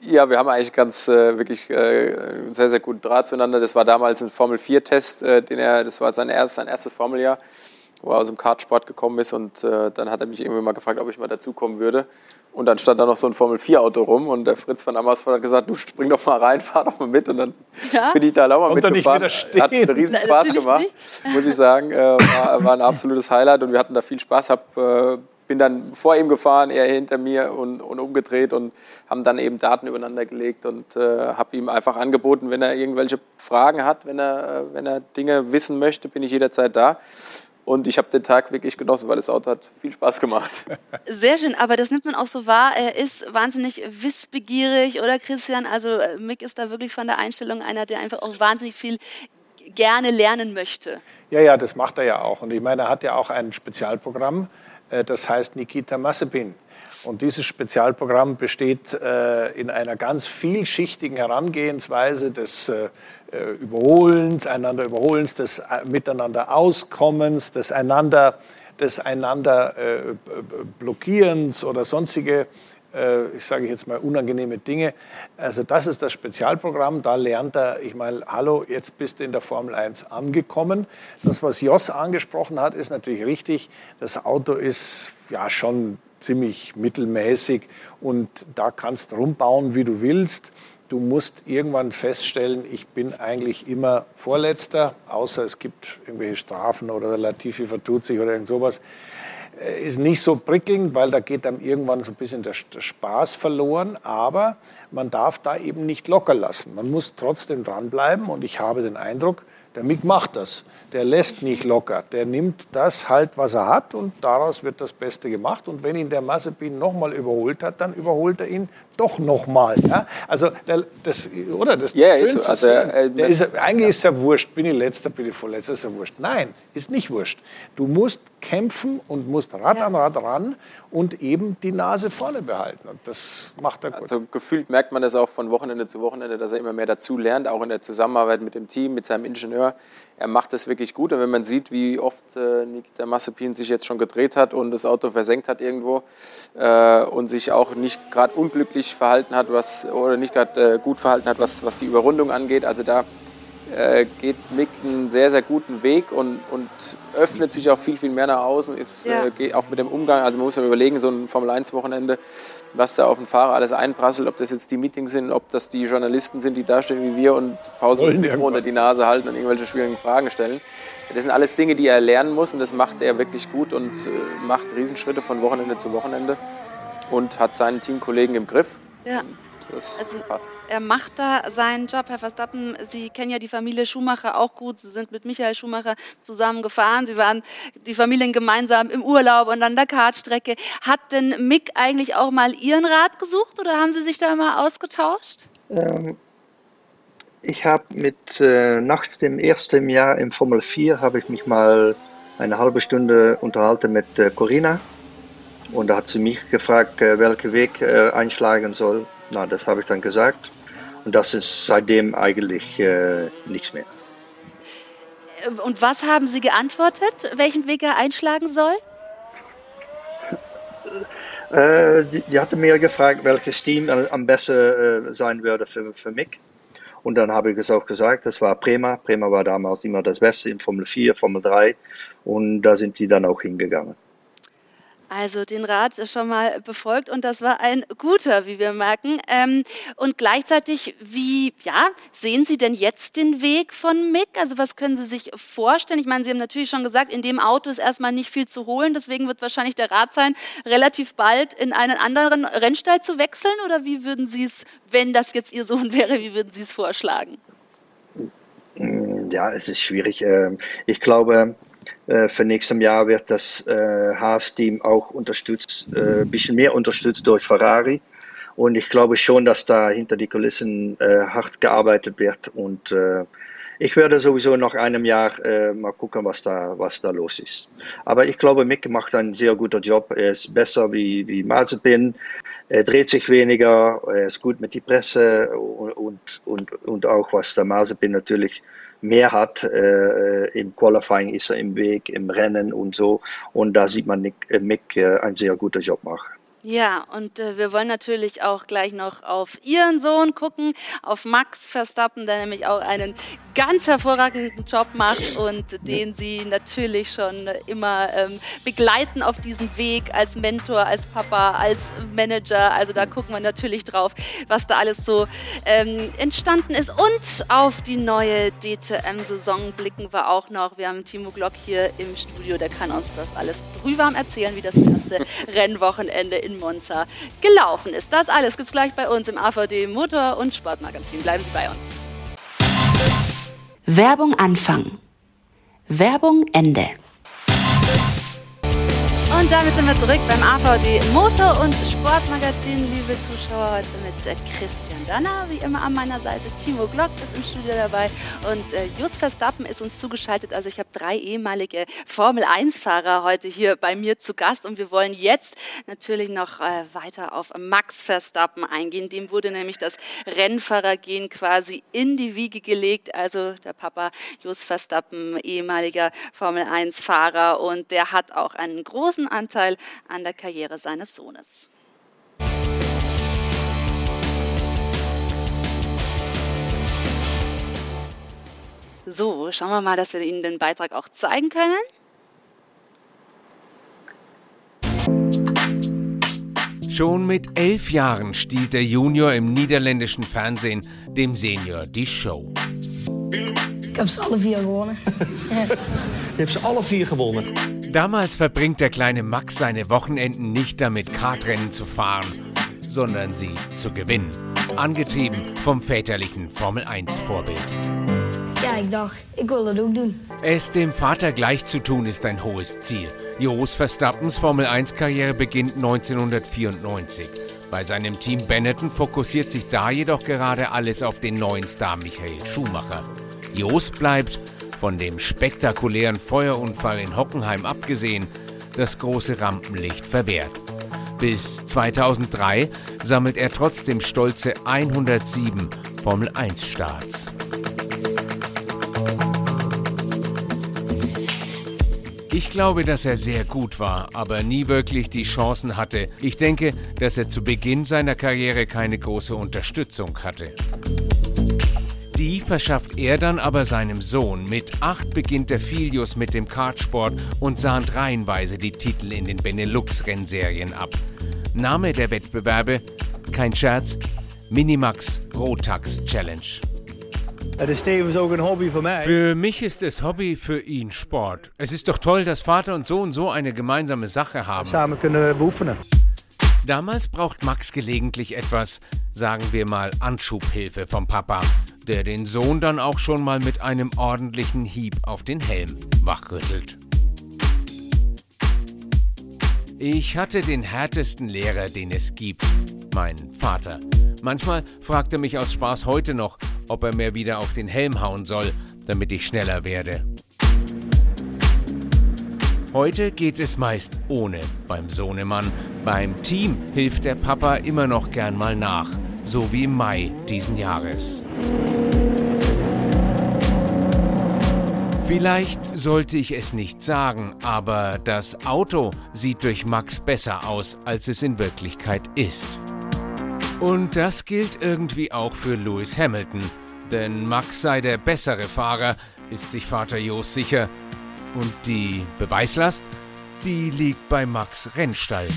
Ja, wir haben eigentlich ganz äh, wirklich äh, sehr, sehr guten Draht zueinander. Das war damals ein Formel-4-Test, äh, den er, das war sein, erst, sein erstes Formeljahr, wo er aus dem Kartsport gekommen ist und äh, dann hat er mich irgendwie mal gefragt, ob ich mal dazukommen würde. Und dann stand da noch so ein Formel-4-Auto rum und der Fritz von Amersfoort hat gesagt, du spring doch mal rein, *laughs* fahr doch mal mit. Und dann ja? bin ich da auch mal und mitgefahren. Hat einen riesen Spaß gemacht, muss ich sagen. Äh, war, war, ein absolutes Highlight und wir hatten da viel Spaß. Hab, äh, bin dann vor ihm gefahren, er hinter mir und, und umgedreht und haben dann eben Daten übereinander gelegt und äh, habe ihm einfach angeboten, wenn er irgendwelche Fragen hat, wenn er, wenn er Dinge wissen möchte, bin ich jederzeit da. Und ich habe den Tag wirklich genossen, weil das Auto hat viel Spaß gemacht. Sehr schön, aber das nimmt man auch so wahr. Er ist wahnsinnig wissbegierig, oder Christian? Also äh, Mick ist da wirklich von der Einstellung einer, der einfach auch wahnsinnig viel gerne lernen möchte. Ja, ja, das macht er ja auch. Und ich meine, er hat ja auch ein Spezialprogramm, äh, das heißt Nikita Mazepin. Und dieses Spezialprogramm besteht äh, in einer ganz vielschichtigen Herangehensweise des äh, Überholens, einander Überholens, des äh, Miteinander Auskommens, des einander, des einander äh, Blockierens oder sonstige, äh, ich sage jetzt mal, unangenehme Dinge. Also das ist das Spezialprogramm. Da lernt er, ich meine, hallo, jetzt bist du in der Formel 1 angekommen. Das, was Jos angesprochen hat, ist natürlich richtig. Das Auto ist ja schon ziemlich mittelmäßig und da kannst rumbauen, wie du willst. Du musst irgendwann feststellen, ich bin eigentlich immer Vorletzter, außer es gibt irgendwelche Strafen oder der Latifi vertut sich oder irgend sowas. Äh, ist nicht so prickelnd, weil da geht dann irgendwann so ein bisschen der Spaß verloren. Aber man darf da eben nicht locker lassen. Man muss trotzdem dranbleiben und ich habe den Eindruck, der Mick macht das der lässt nicht locker. Der nimmt das halt, was er hat und daraus wird das Beste gemacht. Und wenn ihn der Mazepin nochmal überholt hat, dann überholt er ihn doch nochmal. Ja? Also der, das, oder das ja, ist so. also, äh, der ist, eigentlich ist er wurscht. Bin ich letzter, bin ich vorletzter, ist er wurscht. Nein, ist nicht wurscht. Du musst kämpfen und musst Rad ja. an Rad ran und eben die Nase vorne behalten. Und das macht er gut. Also gefühlt merkt man das auch von Wochenende zu Wochenende, dass er immer mehr dazu lernt, auch in der Zusammenarbeit mit dem Team, mit seinem Ingenieur. Er macht das wirklich gut. Und wenn man sieht, wie oft äh, Nikita Massepin sich jetzt schon gedreht hat und das Auto versenkt hat irgendwo äh, und sich auch nicht gerade unglücklich verhalten hat, was oder nicht gerade äh, gut verhalten hat, was, was die Überrundung angeht. Also da äh, geht Mick einen sehr, sehr guten Weg und, und öffnet sich auch viel, viel mehr nach außen, ist ja. äh, geht auch mit dem Umgang, also man muss ja überlegen, so ein Formel-1-Wochenende, was da auf den Fahrer alles einprasselt, ob das jetzt die Meetings sind, ob das die Journalisten sind, die da stehen wie wir und Pause unter die Nase halten und irgendwelche schwierigen Fragen stellen. Das sind alles Dinge, die er lernen muss und das macht er wirklich gut und äh, macht Riesenschritte von Wochenende zu Wochenende und hat seinen Teamkollegen im Griff. Ja. Das also, passt. Er macht da seinen Job, Herr Verstappen. Sie kennen ja die Familie Schumacher auch gut. Sie sind mit Michael Schumacher zusammen gefahren. Sie waren die Familien gemeinsam im Urlaub und an der Kartstrecke. Hat denn Mick eigentlich auch mal Ihren Rat gesucht oder haben Sie sich da mal ausgetauscht? Ähm, ich habe mit, äh, nach dem ersten Jahr im Formel 4 habe ich mich mal eine halbe Stunde unterhalten mit äh, Corinna. Und da hat sie mich gefragt, äh, welchen Weg äh, einschlagen soll. Na, das habe ich dann gesagt. Und das ist seitdem eigentlich äh, nichts mehr. Und was haben Sie geantwortet, welchen Weg er einschlagen soll? Äh, die, die, hatte mir gefragt, welches Team am besten äh, sein würde für, für mich. Und dann habe ich es auch gesagt, das war Prema. Prema war damals immer das Beste in Formel 4, Formel 3. Und da sind die dann auch hingegangen. Also den Rat schon mal befolgt und das war ein guter, wie wir merken. Ähm, und gleichzeitig, wie ja, sehen Sie denn jetzt den Weg von Mick? Also was können Sie sich vorstellen? Ich meine, Sie haben natürlich schon gesagt, in dem Auto ist erstmal nicht viel zu holen, deswegen wird wahrscheinlich der Rat sein, relativ bald in einen anderen Rennstall zu wechseln. Oder wie würden Sie es, wenn das jetzt Ihr Sohn *laughs* wäre, wie würden Sie es vorschlagen? Ja, es ist schwierig. Ähm, ich glaube, für nächstes Jahr wird das äh, Haas-Team auch unterstützt, ein äh, bisschen mehr unterstützt durch Ferrari. Und ich glaube schon, dass da hinter die Kulissen hart gearbeitet wird. Und ich werde sowieso nach einem Jahr mal gucken, was da, was da los ist. Aber ich glaube, Mick macht einen sehr guten Job. Er ist besser wie, wie Mazepin. Er dreht sich weniger. Er ist gut mit die Presse und, und, und auch was der Mazepin natürlich mehr hat. Äh, Im Qualifying ist er im Weg, im Rennen und so. Und da sieht man äh, Mick äh, einen sehr guten Job machen. Ja, und äh, wir wollen natürlich auch gleich noch auf Ihren Sohn gucken, auf Max Verstappen, der nämlich auch einen ganz hervorragenden Job macht und den Sie natürlich schon immer ähm, begleiten auf diesem Weg als Mentor, als Papa, als Manager. Also da gucken wir natürlich drauf, was da alles so ähm, entstanden ist. Und auf die neue DTM-Saison blicken wir auch noch. Wir haben Timo Glock hier im Studio, der kann uns das alles brühwarm erzählen, wie das erste *laughs* Rennwochenende in Monza gelaufen ist. Das alles gibt es gleich bei uns im AVD Motor- und Sportmagazin. Bleiben Sie bei uns. Werbung Anfang. Werbung Ende. Und damit sind wir zurück beim AVD Motor- und Sportmagazin, liebe Zuschauer, heute mit Christian Danner, wie immer an meiner Seite. Timo Glock ist im Studio dabei und äh, Just Verstappen ist uns zugeschaltet. Also ich habe drei ehemalige Formel-1-Fahrer heute hier bei mir zu Gast und wir wollen jetzt natürlich noch äh, weiter auf Max Verstappen eingehen. Dem wurde nämlich das Rennfahrergehen quasi in die Wiege gelegt. Also der Papa Just Verstappen, ehemaliger Formel-1-Fahrer und der hat auch einen großen Anteil an der Karriere seines Sohnes. So, schauen wir mal, dass wir Ihnen den Beitrag auch zeigen können. Schon mit elf Jahren stiehlt der Junior im niederländischen Fernsehen dem Senior die Show. Ich habe alle vier gewonnen. *laughs* Je hebt ze alle vier gewonnen. Damals verbringt der kleine Max seine Wochenenden nicht damit, Kartrennen zu fahren, sondern sie zu gewinnen. Angetrieben vom väterlichen Formel-1-Vorbild. Ja, ich dachte, ich will das auch doen. Es dem Vater gleich zu tun, ist ein hohes Ziel. Jos Verstappens Formel-1-Karriere beginnt 1994. Bei seinem Team Benetton fokussiert sich da jedoch gerade alles auf den neuen Star Michael Schumacher. Jos bleibt von dem spektakulären Feuerunfall in Hockenheim abgesehen, das große Rampenlicht verwehrt. Bis 2003 sammelt er trotzdem stolze 107 Formel 1 Starts. Ich glaube, dass er sehr gut war, aber nie wirklich die Chancen hatte. Ich denke, dass er zu Beginn seiner Karriere keine große Unterstützung hatte. Verschafft er dann aber seinem Sohn. Mit acht beginnt der Filius mit dem Kartsport und sahnt reihenweise die Titel in den Benelux-Rennserien ab. Name der Wettbewerbe, kein Scherz, Minimax Rotax Challenge. Für mich ist es Hobby, für ihn Sport. Es ist doch toll, dass Vater und Sohn so eine gemeinsame Sache haben. Samen kunnen beoefenen. Damals braucht Max gelegentlich etwas, sagen wir mal, Anschubhilfe vom Papa, der den Sohn dann auch schon mal mit einem ordentlichen Hieb auf den Helm wachrüttelt. Ich hatte den härtesten Lehrer, den es gibt, mein Vater. Manchmal fragt er mich aus Spaß heute noch, ob er mir wieder auf den Helm hauen soll, damit ich schneller werde. Heute geht es meist ohne beim Sohnemann. Beim Team hilft der Papa immer noch gern mal nach, so wie im Mai diesen Jahres. Vielleicht sollte ich es nicht sagen, aber das Auto sieht durch Max besser aus, als es in Wirklichkeit ist. Und das gilt irgendwie auch für Lewis Hamilton, denn Max sei der bessere Fahrer, ist sich Vater Jos sicher. Und die Beweislast? die liegt bei Max Rennstall.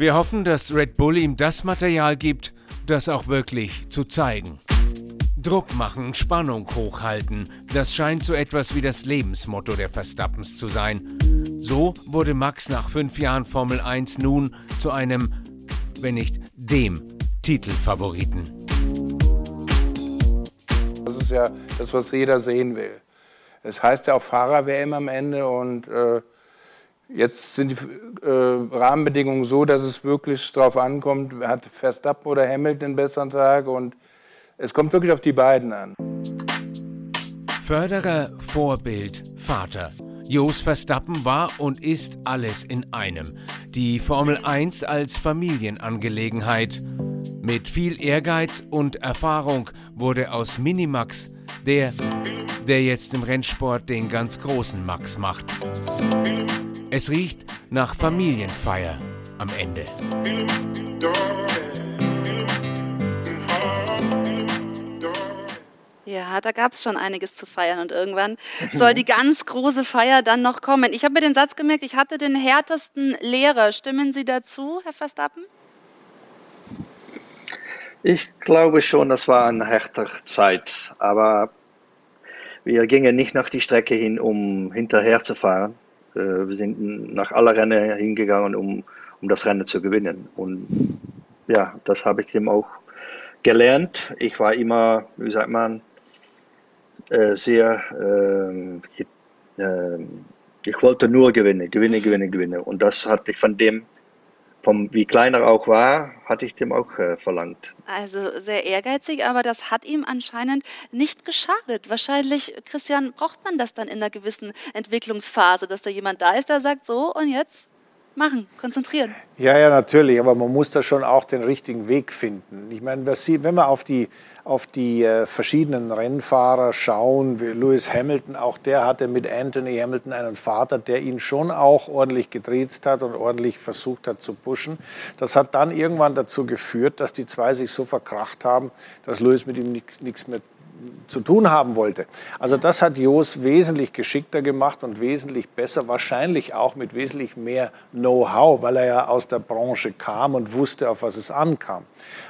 Wir hoffen, dass Red Bull ihm das Material gibt, das auch wirklich zu zeigen. Druck machen, Spannung hochhalten, das scheint so etwas wie das Lebensmotto der Verstappens zu sein. So wurde Max nach fünf Jahren Formel 1 nun zu einem, wenn nicht dem, Titelfavoriten. Das ist ja das, was jeder sehen will. Es heißt ja auch Fahrer-WM am Ende und äh, jetzt sind die äh, Rahmenbedingungen so, dass es wirklich darauf ankommt, hat Verstappen oder Hamilton einen besseren Tag und es kommt wirklich auf die beiden an. Förderer, Vorbild, Vater. Jos Verstappen war und ist alles in einem. Die Formel 1 als Familienangelegenheit. Mit viel Ehrgeiz und Erfahrung wurde aus Minimax der, der jetzt im Rennsport den ganz großen Max macht. Es riecht nach Familienfeier am Ende. Ja, da gab es schon einiges zu feiern und irgendwann soll die ganz große Feier dann noch kommen. Ich habe mir den Satz gemerkt, ich hatte den härtesten Lehrer. Stimmen Sie dazu, Herr Verstappen? Ich glaube schon, das war eine härtere Zeit, aber wir gingen nicht nach die Strecke hin, um hinterher zu fahren. Äh, wir sind nach aller Rennen hingegangen, um, um das Rennen zu gewinnen. Und ja, das habe ich ihm auch gelernt. Ich war immer, wie sagt man, äh, sehr, ich, äh, ich wollte nur gewinnen, gewinnen, gewinnen, gewinnen. Und das hatte ich von dem, vom, wie kleiner auch war, hatte ich dem auch äh, verlangt. Also sehr ehrgeizig, aber das hat ihm anscheinend nicht geschadet. Wahrscheinlich, Christian, braucht man das dann in einer gewissen Entwicklungsphase, dass da jemand da ist, der sagt, so und jetzt machen, konzentrieren. Ja, ja, natürlich, aber man muss da schon auch den richtigen Weg finden. Ich meine, wenn wir auf die, auf die äh, verschiedenen Rennfahrer schauen, wie Lewis Hamilton, auch der hatte mit Anthony Hamilton einen Vater, der ihn schon auch ordentlich gedreht hat und ordentlich versucht hat zu pushen. Das hat dann irgendwann dazu geführt, dass die zwei sich so verkracht haben, dass Lewis mit ihm nichts mehr zu tun haben wollte. Also das hat Jos wesentlich geschickter gemacht und wesentlich besser, wahrscheinlich auch mit wesentlich mehr Know-how, weil er ja aus der Branche kam und wusste, auf was es ankam.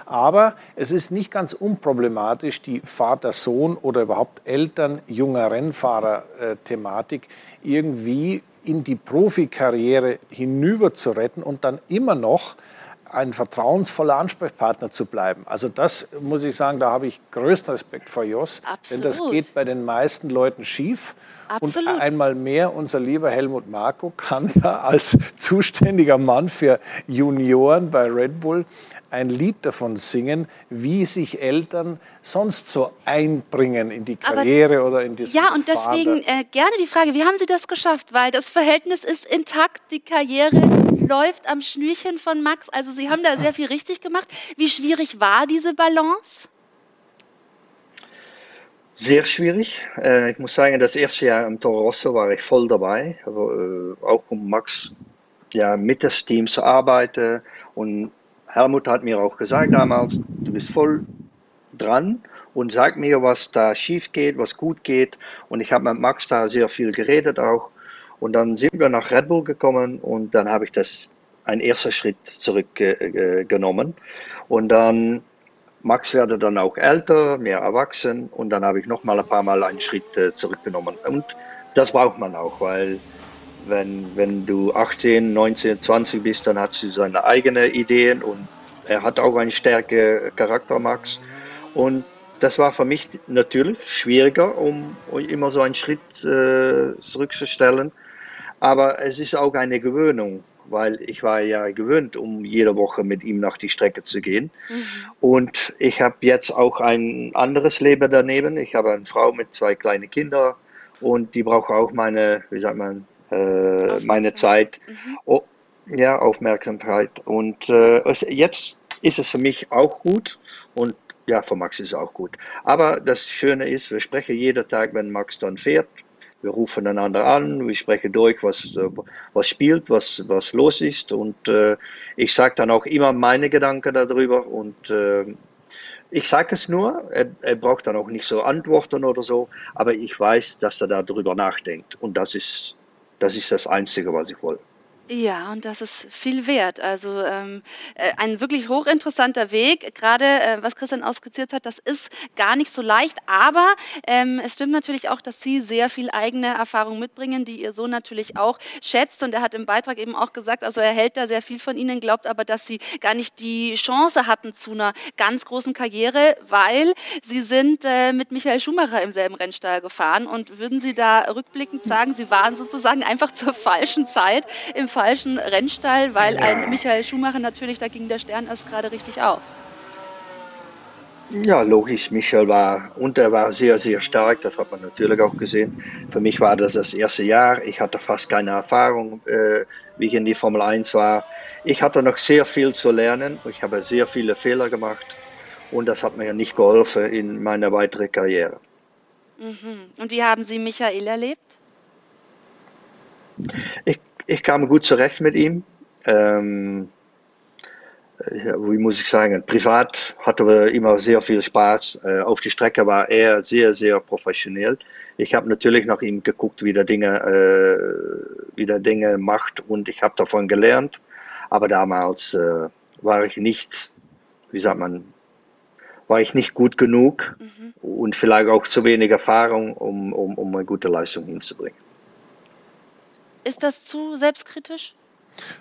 Aber es ist nicht ganz unproblematisch, die Vater-Sohn oder überhaupt Eltern junger Rennfahrer-Thematik irgendwie in die Profikarriere hinüber zu retten und dann immer noch ein vertrauensvoller Ansprechpartner zu bleiben. Also das muss ich sagen, da habe ich größten Respekt vor Jos. Absolut. Denn das geht bei den meisten Leuten schief. Absolut. Und einmal mehr, unser lieber Helmut Marko kann ja als zuständiger Mann für Junioren bei Red Bull ein Lied davon singen, wie sich Eltern sonst so einbringen in die Karriere Aber, oder in das Ja, und deswegen äh, gerne die Frage, wie haben Sie das geschafft? Weil das Verhältnis ist intakt, die Karriere läuft am Schnürchen von Max. Also Sie haben da sehr viel richtig gemacht. Wie schwierig war diese Balance? Sehr schwierig. Äh, ich muss sagen, das erste Jahr im Toro Rosso war ich voll dabei, also, äh, auch um Max ja, mit das Team zu arbeiten und Helmut hat mir auch gesagt damals, du bist voll dran und sag mir, was da schief geht, was gut geht. Und ich habe mit Max da sehr viel geredet auch. Und dann sind wir nach Red Bull gekommen und dann habe ich das ein erster Schritt zurückgenommen. und dann Max werde dann auch älter, mehr erwachsen und dann habe ich noch mal ein paar Mal einen Schritt äh, zurückgenommen. Und das braucht man auch, weil wenn, wenn du 18, 19, 20 bist, dann hat sie seine eigenen Ideen und er hat auch einen starken Charakter, Max. Und das war für mich natürlich schwieriger, um immer so einen Schritt äh, zurückzustellen. Aber es ist auch eine Gewöhnung, weil ich war ja gewöhnt, um jede Woche mit ihm nach die Strecke zu gehen. Mhm. Und ich habe jetzt auch ein anderes Leben daneben. Ich habe eine Frau mit zwei kleinen Kindern und die braucht auch meine, wie sagt man, äh, meine Zeit. Mhm. Oh, ja, Aufmerksamkeit. Und äh, jetzt ist es für mich auch gut und ja, für Max ist es auch gut. Aber das Schöne ist, wir sprechen jeden Tag, wenn Max dann fährt. Wir rufen einander an, wir sprechen durch, was, äh, was spielt, was, was los ist. Und äh, ich sage dann auch immer meine Gedanken darüber. Und äh, ich sage es nur, er, er, braucht dann auch nicht so Antworten oder so, aber ich weiß, dass er darüber nachdenkt. Und das ist, das ist das Einzige, was ich wollte. Ja, und das ist viel wert. Also ähm, äh, ein wirklich hochinteressanter Weg. Gerade äh, was Christian ausskizziert hat, das ist gar nicht so leicht. Aber ähm, es stimmt natürlich auch, dass Sie sehr viel eigene Erfahrung mitbringen, die Ihr Sohn natürlich auch schätzt. Und er hat im Beitrag eben auch gesagt, also er hält da sehr viel von Ihnen, glaubt aber, dass Sie gar nicht die Chance hatten zu einer ganz großen Karriere, weil Sie sind äh, mit Michael Schumacher im selben Rennstall gefahren. Und würden Sie da rückblickend sagen, Sie waren sozusagen einfach zur falschen Zeit im falschen Rennstall, weil ja. ein Michael Schumacher natürlich, da ging der Stern erst gerade richtig auf. Ja, logisch. Michael war und er war sehr, sehr stark. Das hat man natürlich auch gesehen. Für mich war das das erste Jahr. Ich hatte fast keine Erfahrung, äh, wie ich in die Formel 1 war. Ich hatte noch sehr viel zu lernen. Ich habe sehr viele Fehler gemacht und das hat mir nicht geholfen in meiner weiteren Karriere. Mhm. Und wie haben Sie Michael erlebt? Ich ich kam gut zurecht mit ihm. Ähm, wie muss ich sagen, privat hatten wir immer sehr viel Spaß. Äh, auf die Strecke war er sehr, sehr professionell. Ich habe natürlich nach ihm geguckt, wie der Dinge, äh, wie der Dinge macht und ich habe davon gelernt. Aber damals äh, war ich nicht, wie sagt man, war ich nicht gut genug mhm. und vielleicht auch zu wenig Erfahrung, um, um, um eine gute Leistung hinzubringen. Ist das zu selbstkritisch?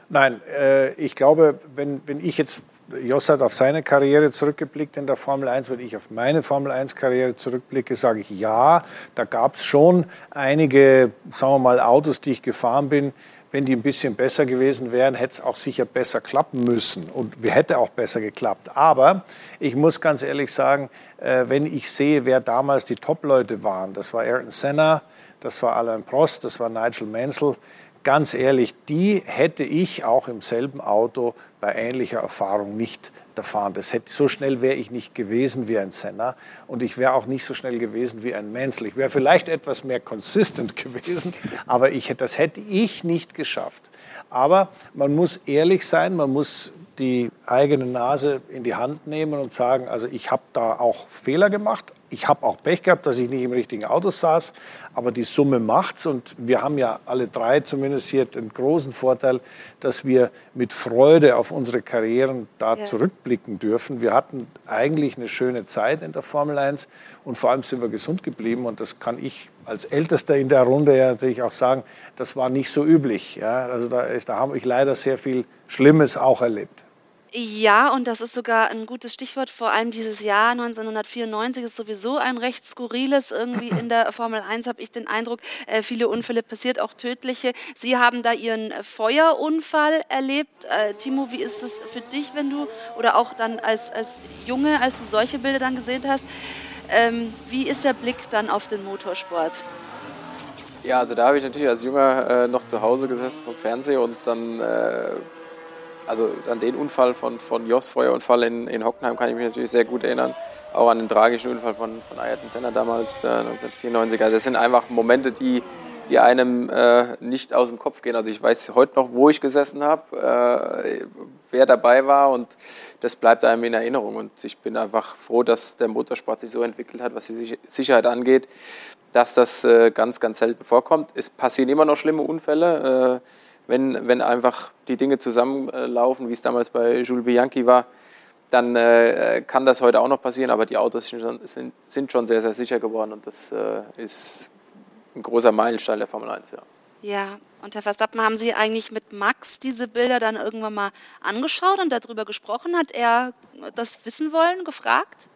Nein, äh, ich glaube, wenn, wenn ich jetzt, Jos hat auf seine Karriere zurückgeblickt in der Formel 1, wenn ich auf meine Formel 1-Karriere zurückblicke, sage ich ja, da gab es schon einige, sagen wir mal, Autos, die ich gefahren bin, wenn die ein bisschen besser gewesen wären, hätte es auch sicher besser klappen müssen und hätte auch besser geklappt. Aber ich muss ganz ehrlich sagen, äh, wenn ich sehe, wer damals die Top-Leute waren, das war Ayrton Senna, das war Alain Prost, das war Nigel Mansell. Ganz ehrlich, die hätte ich auch im selben Auto bei ähnlicher Erfahrung nicht erfahren. Das hätte, so schnell wäre ich nicht gewesen wie ein Senna und ich wäre auch nicht so schnell gewesen wie ein Mansell. Ich wäre vielleicht etwas mehr consistent *laughs* gewesen, aber ich, das hätte ich nicht geschafft. Aber man muss ehrlich sein, man muss die eigene Nase in die Hand nehmen und sagen, also ich habe da auch Fehler gemacht, ich habe auch Pech gehabt, dass ich nicht im richtigen Auto saß, aber die Summe macht's und wir haben ja alle drei zumindest hier den großen Vorteil, dass wir mit Freude auf unsere Karrieren da ja. zurückblicken dürfen. Wir hatten eigentlich eine schöne Zeit in der Formel 1 und vor allem sind wir gesund geblieben und das kann ich als Ältester in der Runde ja natürlich auch sagen, das war nicht so üblich. Ja? Also da, da habe ich leider sehr viel Schlimmes auch erlebt. Ja, und das ist sogar ein gutes Stichwort. Vor allem dieses Jahr 1994 ist sowieso ein recht skurriles. Irgendwie in der *laughs* Formel 1 habe ich den Eindruck, äh, viele Unfälle passiert, auch tödliche. Sie haben da Ihren Feuerunfall erlebt. Äh, Timo, wie ist es für dich, wenn du, oder auch dann als, als Junge, als du solche Bilder dann gesehen hast, ähm, wie ist der Blick dann auf den Motorsport? Ja, also da habe ich natürlich als Junger äh, noch zu Hause gesessen vom Fernseher und dann äh, also an den Unfall von, von Jos, Feuerunfall in, in Hockenheim, kann ich mich natürlich sehr gut erinnern. Auch an den tragischen Unfall von, von Ayrton Senna damals, äh, 1994. Also das sind einfach Momente, die, die einem äh, nicht aus dem Kopf gehen. Also ich weiß heute noch, wo ich gesessen habe, äh, wer dabei war und das bleibt einem in Erinnerung. Und ich bin einfach froh, dass der Motorsport sich so entwickelt hat, was die Sicherheit angeht, dass das äh, ganz, ganz selten vorkommt. Es passieren immer noch schlimme Unfälle. Wenn, wenn einfach die Dinge zusammenlaufen, wie es damals bei Jules Bianchi war, dann äh, kann das heute auch noch passieren, aber die Autos sind schon, sind, sind schon sehr, sehr sicher geworden und das äh, ist ein großer Meilenstein der Formel 1. Ja. ja, und Herr Verstappen, haben Sie eigentlich mit Max diese Bilder dann irgendwann mal angeschaut und darüber gesprochen? Hat er das wissen wollen, gefragt?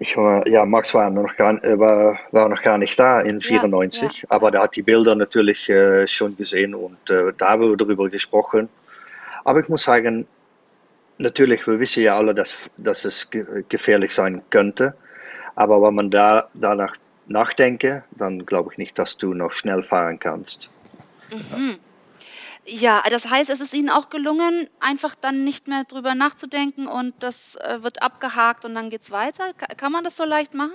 Ich war, ja, Max war noch gar, äh, war, war noch gar nicht da in 94, ja, ja. aber der hat die Bilder natürlich äh, schon gesehen und äh, da haben wir darüber gesprochen. Aber ich muss sagen, natürlich, wir wissen ja alle, dass, dass es gefährlich sein könnte. Aber wenn man da danach nachdenke, dann glaube ich nicht, dass du noch schnell fahren kannst. Mhm. Ja, das heißt, es ist Ihnen auch gelungen, einfach dann nicht mehr drüber nachzudenken und das äh, wird abgehakt und dann geht es weiter. Kann man das so leicht machen?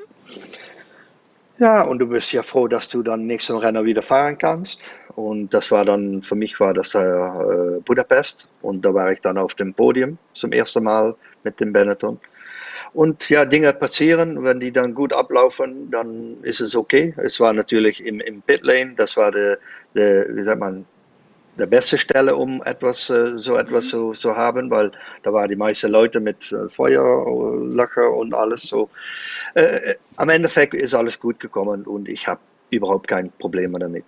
Ja, und du bist ja froh, dass du dann nächsten Renner wieder fahren kannst. und das war dann, für mich war das äh, Budapest und da war ich dann auf dem Podium zum ersten Mal mit dem Benetton. Und ja, Dinge passieren, wenn die dann gut ablaufen, dann ist es okay. Es war natürlich im, im Pitlane, das war der, der, wie sagt man, der beste Stelle, um etwas, äh, so etwas zu, zu haben, weil da waren die meisten Leute mit äh, Feuerlöcher und alles so. Äh, am Endeffekt ist alles gut gekommen und ich habe überhaupt kein Problem damit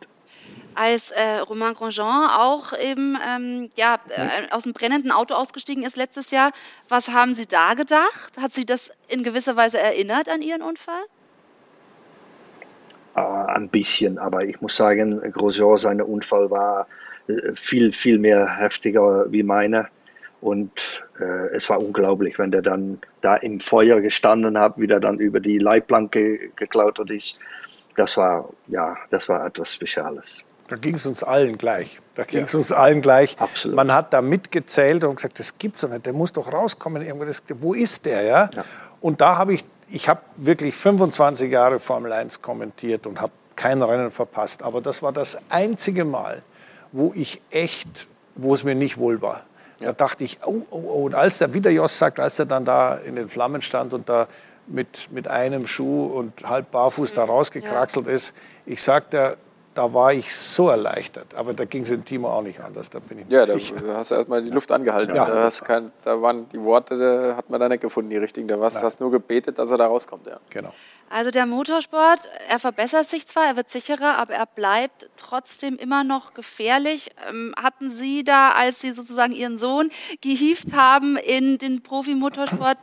als äh, Romain Grosjean auch eben ähm, ja, äh, aus dem brennenden Auto ausgestiegen ist letztes Jahr. Was haben Sie da gedacht? Hat Sie das in gewisser Weise erinnert an Ihren Unfall? Äh, ein bisschen, aber ich muss sagen, Grosjean, sein Unfall war äh, viel, viel mehr heftiger wie meine. Und äh, es war unglaublich, wenn der dann da im Feuer gestanden hat, wie der dann über die Leitplanke geklautert ist. Das war, ja, das war etwas Spezielles. Da ging es uns allen gleich. Da ging es ja. uns allen gleich. Absolut. Man hat da mitgezählt und gesagt, das gibt's doch nicht. Der muss doch rauskommen. Irgendwo. Das, wo ist der? Ja? ja. Und da habe ich, ich habe wirklich 25 Jahre Formel 1 kommentiert und habe kein Rennen verpasst. Aber das war das einzige Mal, wo ich echt, wo es mir nicht wohl war. Ja. Da dachte ich, oh, oh, oh. Und als der wieder Jos sagt, als er dann da in den Flammen stand und da mit, mit einem Schuh und halb barfuß da rausgekraxelt ist, ich sagte, da war ich so erleichtert. Aber da ging es im Timo auch nicht anders, da bin ich Ja, da sicher. hast du erstmal die Luft angehalten. Ja. Da, kein, da, waren die Worte, da hat man da nicht gefunden, die richtigen. Da warst, hast nur gebetet, dass er da rauskommt. Ja. Genau. Also der Motorsport, er verbessert sich zwar, er wird sicherer, aber er bleibt trotzdem immer noch gefährlich. Ähm, hatten Sie da, als Sie sozusagen Ihren Sohn gehievt haben in den Profimotorsport,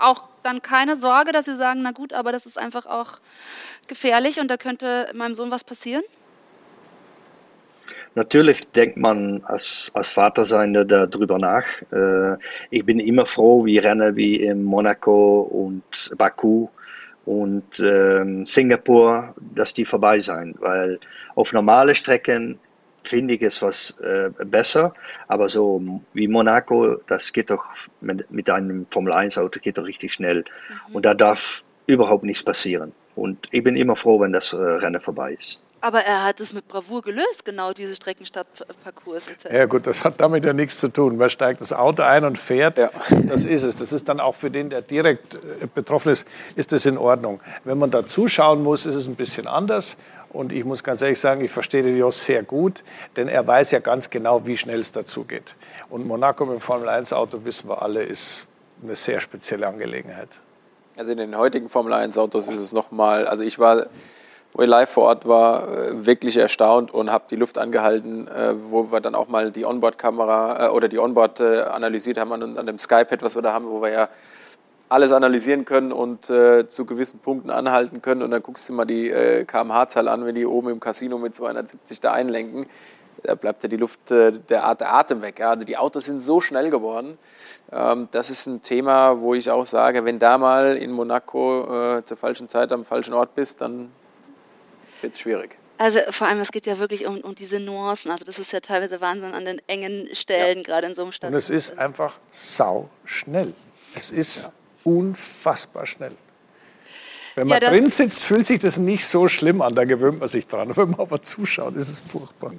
auch dann keine Sorge, dass Sie sagen, na gut, aber das ist einfach auch gefährlich und da könnte meinem Sohn was passieren? Natürlich denkt man als, als Vater sein darüber nach. Äh, ich bin immer froh, wie Rennen wie in Monaco und Baku und äh, Singapur, dass die vorbei sind, weil auf normale Strecken finde ich es was äh, besser, aber so wie Monaco, das geht doch mit, mit einem Formel 1 Auto geht doch richtig schnell mhm. und da darf überhaupt nichts passieren. Und ich bin immer froh, wenn das äh, Rennen vorbei ist. Aber er hat es mit Bravour gelöst, genau diese Streckenstadtparcours. Ja gut, das hat damit ja nichts zu tun. Man steigt das Auto ein und fährt, ja. das ist es. Das ist dann auch für den, der direkt äh, betroffen ist, ist das in Ordnung. Wenn man da zuschauen muss, ist es ein bisschen anders. Und ich muss ganz ehrlich sagen, ich verstehe den Jos sehr gut, denn er weiß ja ganz genau, wie schnell es dazu geht. Und Monaco mit dem Formel-1-Auto, wissen wir alle, ist eine sehr spezielle Angelegenheit. Also in den heutigen Formel-1-Autos ist es nochmal, also ich war wo ich live vor Ort war, äh, wirklich erstaunt und habe die Luft angehalten, äh, wo wir dann auch mal die Onboard-Kamera äh, oder die Onboard analysiert haben an, an dem Skypad, was wir da haben, wo wir ja alles analysieren können und äh, zu gewissen Punkten anhalten können. Und dann guckst du mal die äh, kmh-Zahl an, wenn die oben im Casino mit 270 da einlenken. Da bleibt ja die Luft, äh, der, der, Atem weg. Also die Autos sind so schnell geworden. Ähm, das ist ein Thema, wo ich auch sage, wenn da mal in Monaco zur falschen Zeit am falschen Ort bist, dann wird es schwierig. Also vor allem, es geht ja wirklich um, um diese Nuancen. Also das ist ja teilweise Wahnsinn an den engen Stellen, ja. gerade in so einem Stadt. Und es ist einfach sau schnell. Es ist ja. unfassbar schnell. Wenn man ja, drin sitzt, fühlt sich das nicht so schlimm an, da gewöhnt man sich dran. Wenn man aber zuschaut, ist es furchtbar.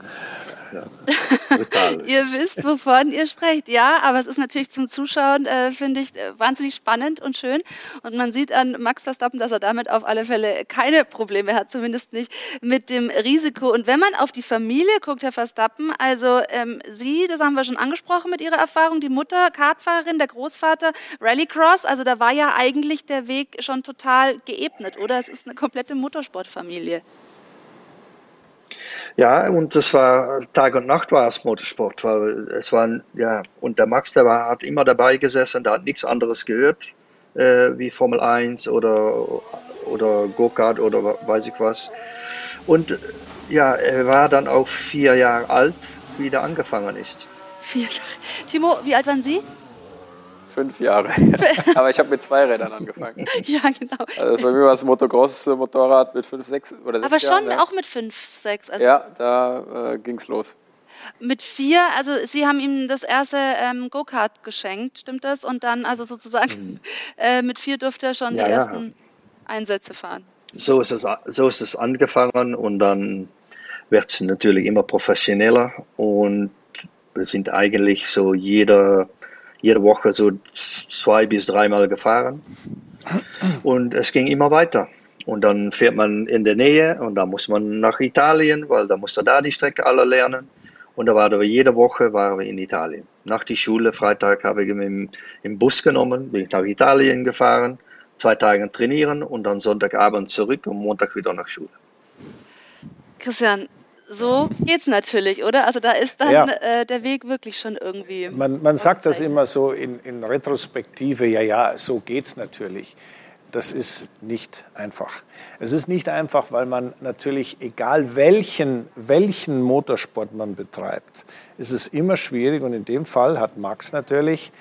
*laughs* ihr wisst, wovon ihr sprecht. Ja, aber es ist natürlich zum Zuschauen, äh, finde ich, äh, wahnsinnig spannend und schön. Und man sieht an Max Verstappen, dass er damit auf alle Fälle keine Probleme hat, zumindest nicht mit dem Risiko. Und wenn man auf die Familie guckt, Herr Verstappen, also ähm, Sie, das haben wir schon angesprochen mit Ihrer Erfahrung, die Mutter, Kartfahrerin, der Großvater, Rallycross, also da war ja eigentlich der Weg schon total geebnet, oder? Es ist eine komplette Motorsportfamilie. Ja, und das war Tag und Nacht war es Motorsport, weil es waren, ja, und der Max, der war, hat immer dabei gesessen, der hat nichts anderes gehört, äh, wie Formel 1 oder, oder Go-Kart oder weiß ich was. Und ja, er war dann auch vier Jahre alt, wie er angefangen ist. Vier Jahre. Timo, wie alt waren Sie? Fünf Jahre. *laughs* Aber ich habe mit zwei Rädern angefangen. *laughs* ja, genau. Also bei mir war es ein Motocross-Motorrad mit fünf, sechs oder sechs Aber schon Jahren, auch mit fünf, sechs. Also ja, da äh, ging es los. Mit vier, also Sie haben ihm das erste ähm, Go-Kart geschenkt, stimmt das? Und dann also sozusagen mhm. *laughs* äh, mit vier durfte er schon ja, die ersten ja. Einsätze fahren. So ist, es, so ist es angefangen und dann wird es natürlich immer professioneller und wir sind eigentlich so jeder, jede Woche so zwei bis dreimal gefahren. Und es ging immer weiter. Und dann fährt man in der Nähe und dann muss man nach Italien, weil da musste da die Strecke alle lernen. Und da waren wir jede Woche waren wir in Italien. Nach der Schule, Freitag habe ich ihn im, im Bus genommen, bin ich nach Italien gefahren, zwei Tage trainieren und dann Sonntagabend zurück und Montag wieder nach Schule. Christian, so geht's natürlich, oder? Also da ist dann ja. äh, der Weg wirklich schon irgendwie. Man, man sagt das immer so in, in Retrospektive, ja, ja, so geht's natürlich das ist nicht einfach. Es ist nicht einfach, weil man natürlich, egal welchen, welchen Motorsport man betreibt, ist es immer schwierig. Und in dem Fall hat Max natürlich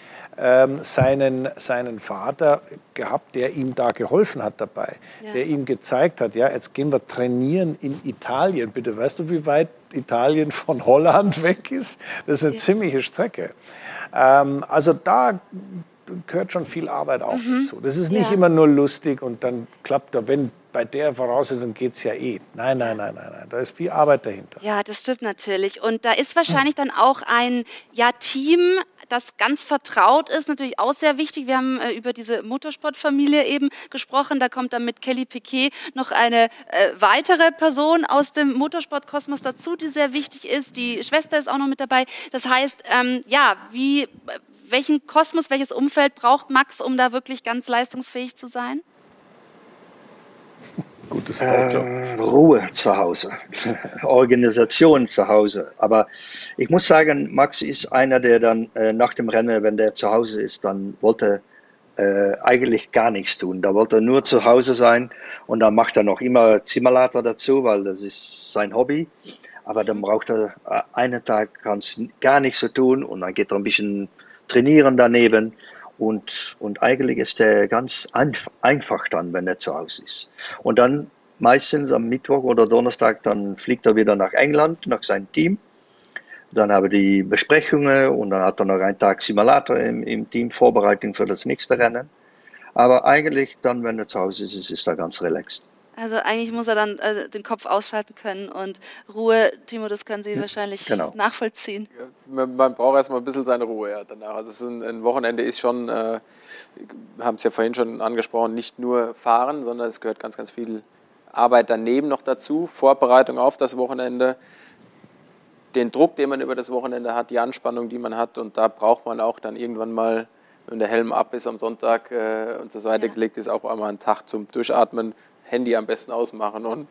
seinen, seinen Vater gehabt, der ihm da geholfen hat dabei, ja. der ihm gezeigt hat, ja, jetzt gehen wir trainieren in Italien. Bitte, weißt du, wie weit Italien von Holland weg ist? Das ist eine ja. ziemliche Strecke. Ähm, also da gehört schon viel Arbeit auch mhm. dazu. Das ist nicht ja. immer nur lustig und dann klappt er, wenn bei der Voraussetzung geht es ja eh. Nein, nein, nein, nein, nein. Da ist viel Arbeit dahinter. Ja, das stimmt natürlich. Und da ist wahrscheinlich dann auch ein ja, Team, das ganz vertraut ist, natürlich auch sehr wichtig. Wir haben äh, über diese Motorsportfamilie eben gesprochen. Da kommt dann mit Kelly Piquet noch eine äh, weitere Person aus dem Motorsportkosmos dazu, die sehr wichtig ist. Die Schwester ist auch noch mit dabei. Das heißt, ähm, ja, wie welchen Kosmos, welches Umfeld braucht Max, um da wirklich ganz leistungsfähig zu sein? *laughs* Gutes Auto. Äh, Ruhe zu Hause, *laughs* Organisation zu Hause. Aber ich muss sagen, Max ist einer, der dann äh, nach dem Rennen, wenn der zu Hause ist, dann wollte äh, eigentlich gar nichts tun. Da wollte er nur zu Hause sein und dann macht er noch immer Simulator dazu, weil das ist sein Hobby. Aber dann braucht er äh, einen Tag gar nichts zu tun und dann geht er ein bisschen trainieren daneben. Und, und eigentlich ist der ganz einfach dann, wenn er zu Hause ist. Und dann meistens am Mittwoch oder Donnerstag, dann fliegt er wieder nach England, nach seinem Team. Dann haben die Besprechungen und dann hat er noch einen Tag Simulator im, im Team, Vorbereitung für das nächste Rennen. Aber eigentlich dann, wenn er zu Hause ist, ist er ganz relaxed. Also eigentlich muss er dann äh, den Kopf ausschalten können und Ruhe, Timo, das können Sie wahrscheinlich genau. nachvollziehen. Man, man, braucht erstmal ein bisschen seine Ruhe ja, danach. Also ein, ein, Wochenende ist schon, äh, haben es ja vorhin schon angesprochen, nicht nur fahren, sondern es gehört ganz, ganz viel Arbeit daneben noch dazu, Vorbereitung auf das Wochenende, den Druck, den man über das Wochenende hat, die Anspannung, die man hat und da braucht man auch dann irgendwann mal wenn der Helm ab ist am Sonntag äh, und zur Seite ja. gelegt ist, auch einmal einen Tag zum Durchatmen, Handy am besten ausmachen und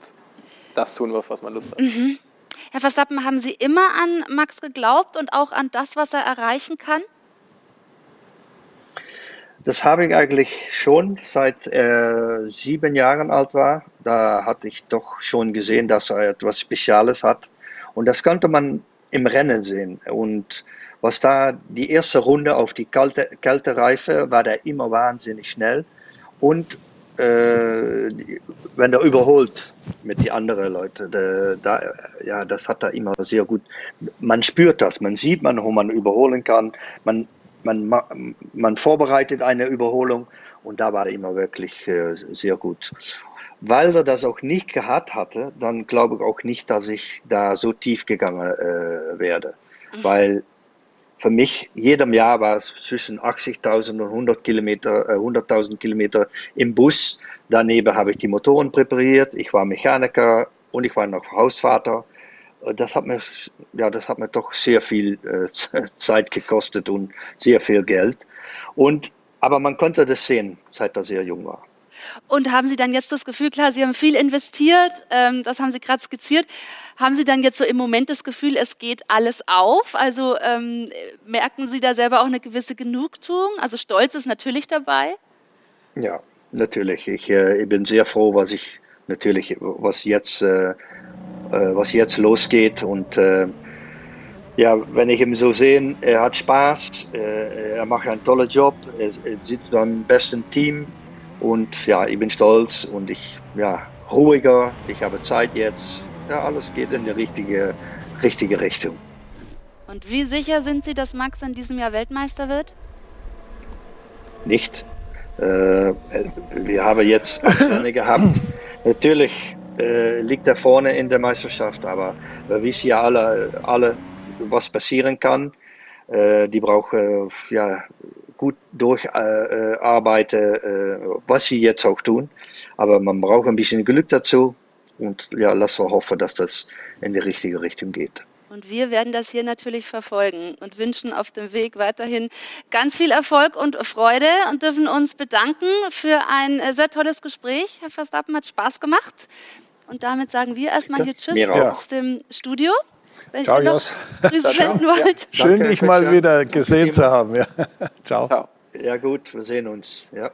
das tun, auf was man Lust hat. Mhm. Herr Verstappen, haben Sie immer an Max geglaubt und auch an das, was er erreichen kann? Das habe ich eigentlich schon seit er sieben Jahren alt war. Da hatte ich doch schon gesehen, dass er etwas Spezielles hat. Und das konnte man im Rennen sehen. Und was da die erste Runde auf die kalte, kalte Reife war der immer wahnsinnig schnell. Und äh, wenn er überholt mit die anderen Leuten, da, da, ja, das hat er immer sehr gut. Man spürt das, man sieht man, wo man überholen kann, man, man, man vorbereitet eine Überholung und da war er immer wirklich äh, sehr gut. Weil er das auch nicht gehabt hatte, dann glaube ich auch nicht, dass ich da so tief gegangen äh, werde. Mhm. Weil für mich, jedem Jahr war es zwischen 80.000 und 100 Kilometer, äh, 100.000 Kilometer im Bus. Daneben habe ich die Motoren präpariert. Ich war Mechaniker und ich war noch Hausvater. Äh, das hat mir, ja, das hat mir doch sehr viel äh, *laughs* Zeit gekostet und sehr viel Geld. Und, aber man konnte das sehen, seit er sehr jung war. Und haben Sie dann jetzt das Gefühl, klar, Sie haben viel investiert, ähm, das haben Sie gerade skizziert. Haben Sie dann jetzt so im Moment das Gefühl, es geht alles auf? Also ähm, merken Sie da selber auch eine gewisse Genugtuung? Also Stolz ist natürlich dabei. Ja, natürlich. Ich, äh, ich bin sehr froh, was ich natürlich, was jetzt, äh, äh was jetzt losgeht und äh, ja, wenn ich ihn so sehe, er hat Spaß, äh, er macht einen tollen Job, er, sitzt beim besten Team, und ja, ich bin stolz und ich, ja, ruhiger, ich habe Zeit jetzt. Ja, alles geht in die richtige, richtige Richtung. Und wie sicher sind Sie, dass Max in diesem Jahr Weltmeister wird? Nicht. Äh, wir haben jetzt eine *coughs* gehabt. Natürlich äh, liegt da vorne in der Meisterschaft. Aber wir wissen ja alle, alle was passieren kann. Äh, die brauchen ja, gut durcharbeiten, äh, was sie jetzt auch tun. Aber man braucht ein bisschen Glück dazu. Und ja, lassen wir hoffen, dass das in die richtige Richtung geht. Und wir werden das hier natürlich verfolgen und wünschen auf dem Weg weiterhin ganz viel Erfolg und Freude und dürfen uns bedanken für ein äh, sehr tolles Gespräch. Herr Verstappen hat Spaß gemacht. Und damit sagen wir erstmal hier Tschüss aus dem Studio. Wenn Ciao, Jos. *laughs* *laughs* Schön, dich mal wieder gesehen zu haben. Ja. *laughs* Ciao. Ciao. Ja gut, wir sehen uns. Ja.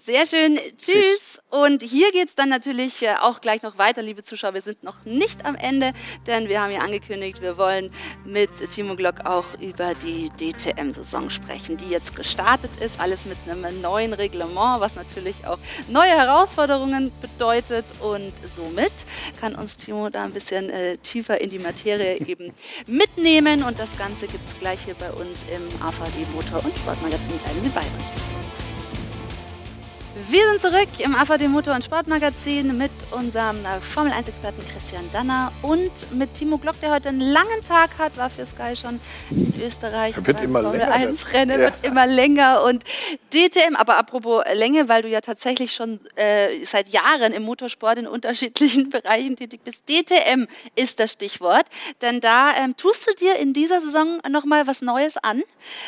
Sehr schön. Tschüss. Und hier geht es dann natürlich äh, auch gleich noch weiter, liebe Zuschauer. Wir sind noch nicht am Ende, denn wir haben ja angekündigt, wir wollen mit Timo Glock auch über die DTM-Saison sprechen, die jetzt gestartet ist. Alles mit einem neuen Reglement, was natürlich auch neue Herausforderungen bedeutet. Und somit kann uns Timo da ein bisschen äh, tiefer in die Materie *laughs* eben mitnehmen. Und das Ganze gibt es gleich hier bei uns im AVD Motor- und Sportmagazin. Bleiben Sie bei uns. Wir sind zurück im AVD Motor- und Sportmagazin mit unserem äh, Formel-1-Experten Christian Danner und mit Timo Glock, der heute einen langen Tag hat, war für Sky schon in Österreich. Wird immer Formel länger. 1 Rennen ja. wird immer länger und DTM, aber apropos Länge, weil du ja tatsächlich schon äh, seit Jahren im Motorsport in unterschiedlichen *laughs* Bereichen tätig bist. DTM ist das Stichwort, denn da ähm, tust du dir in dieser Saison nochmal was Neues an.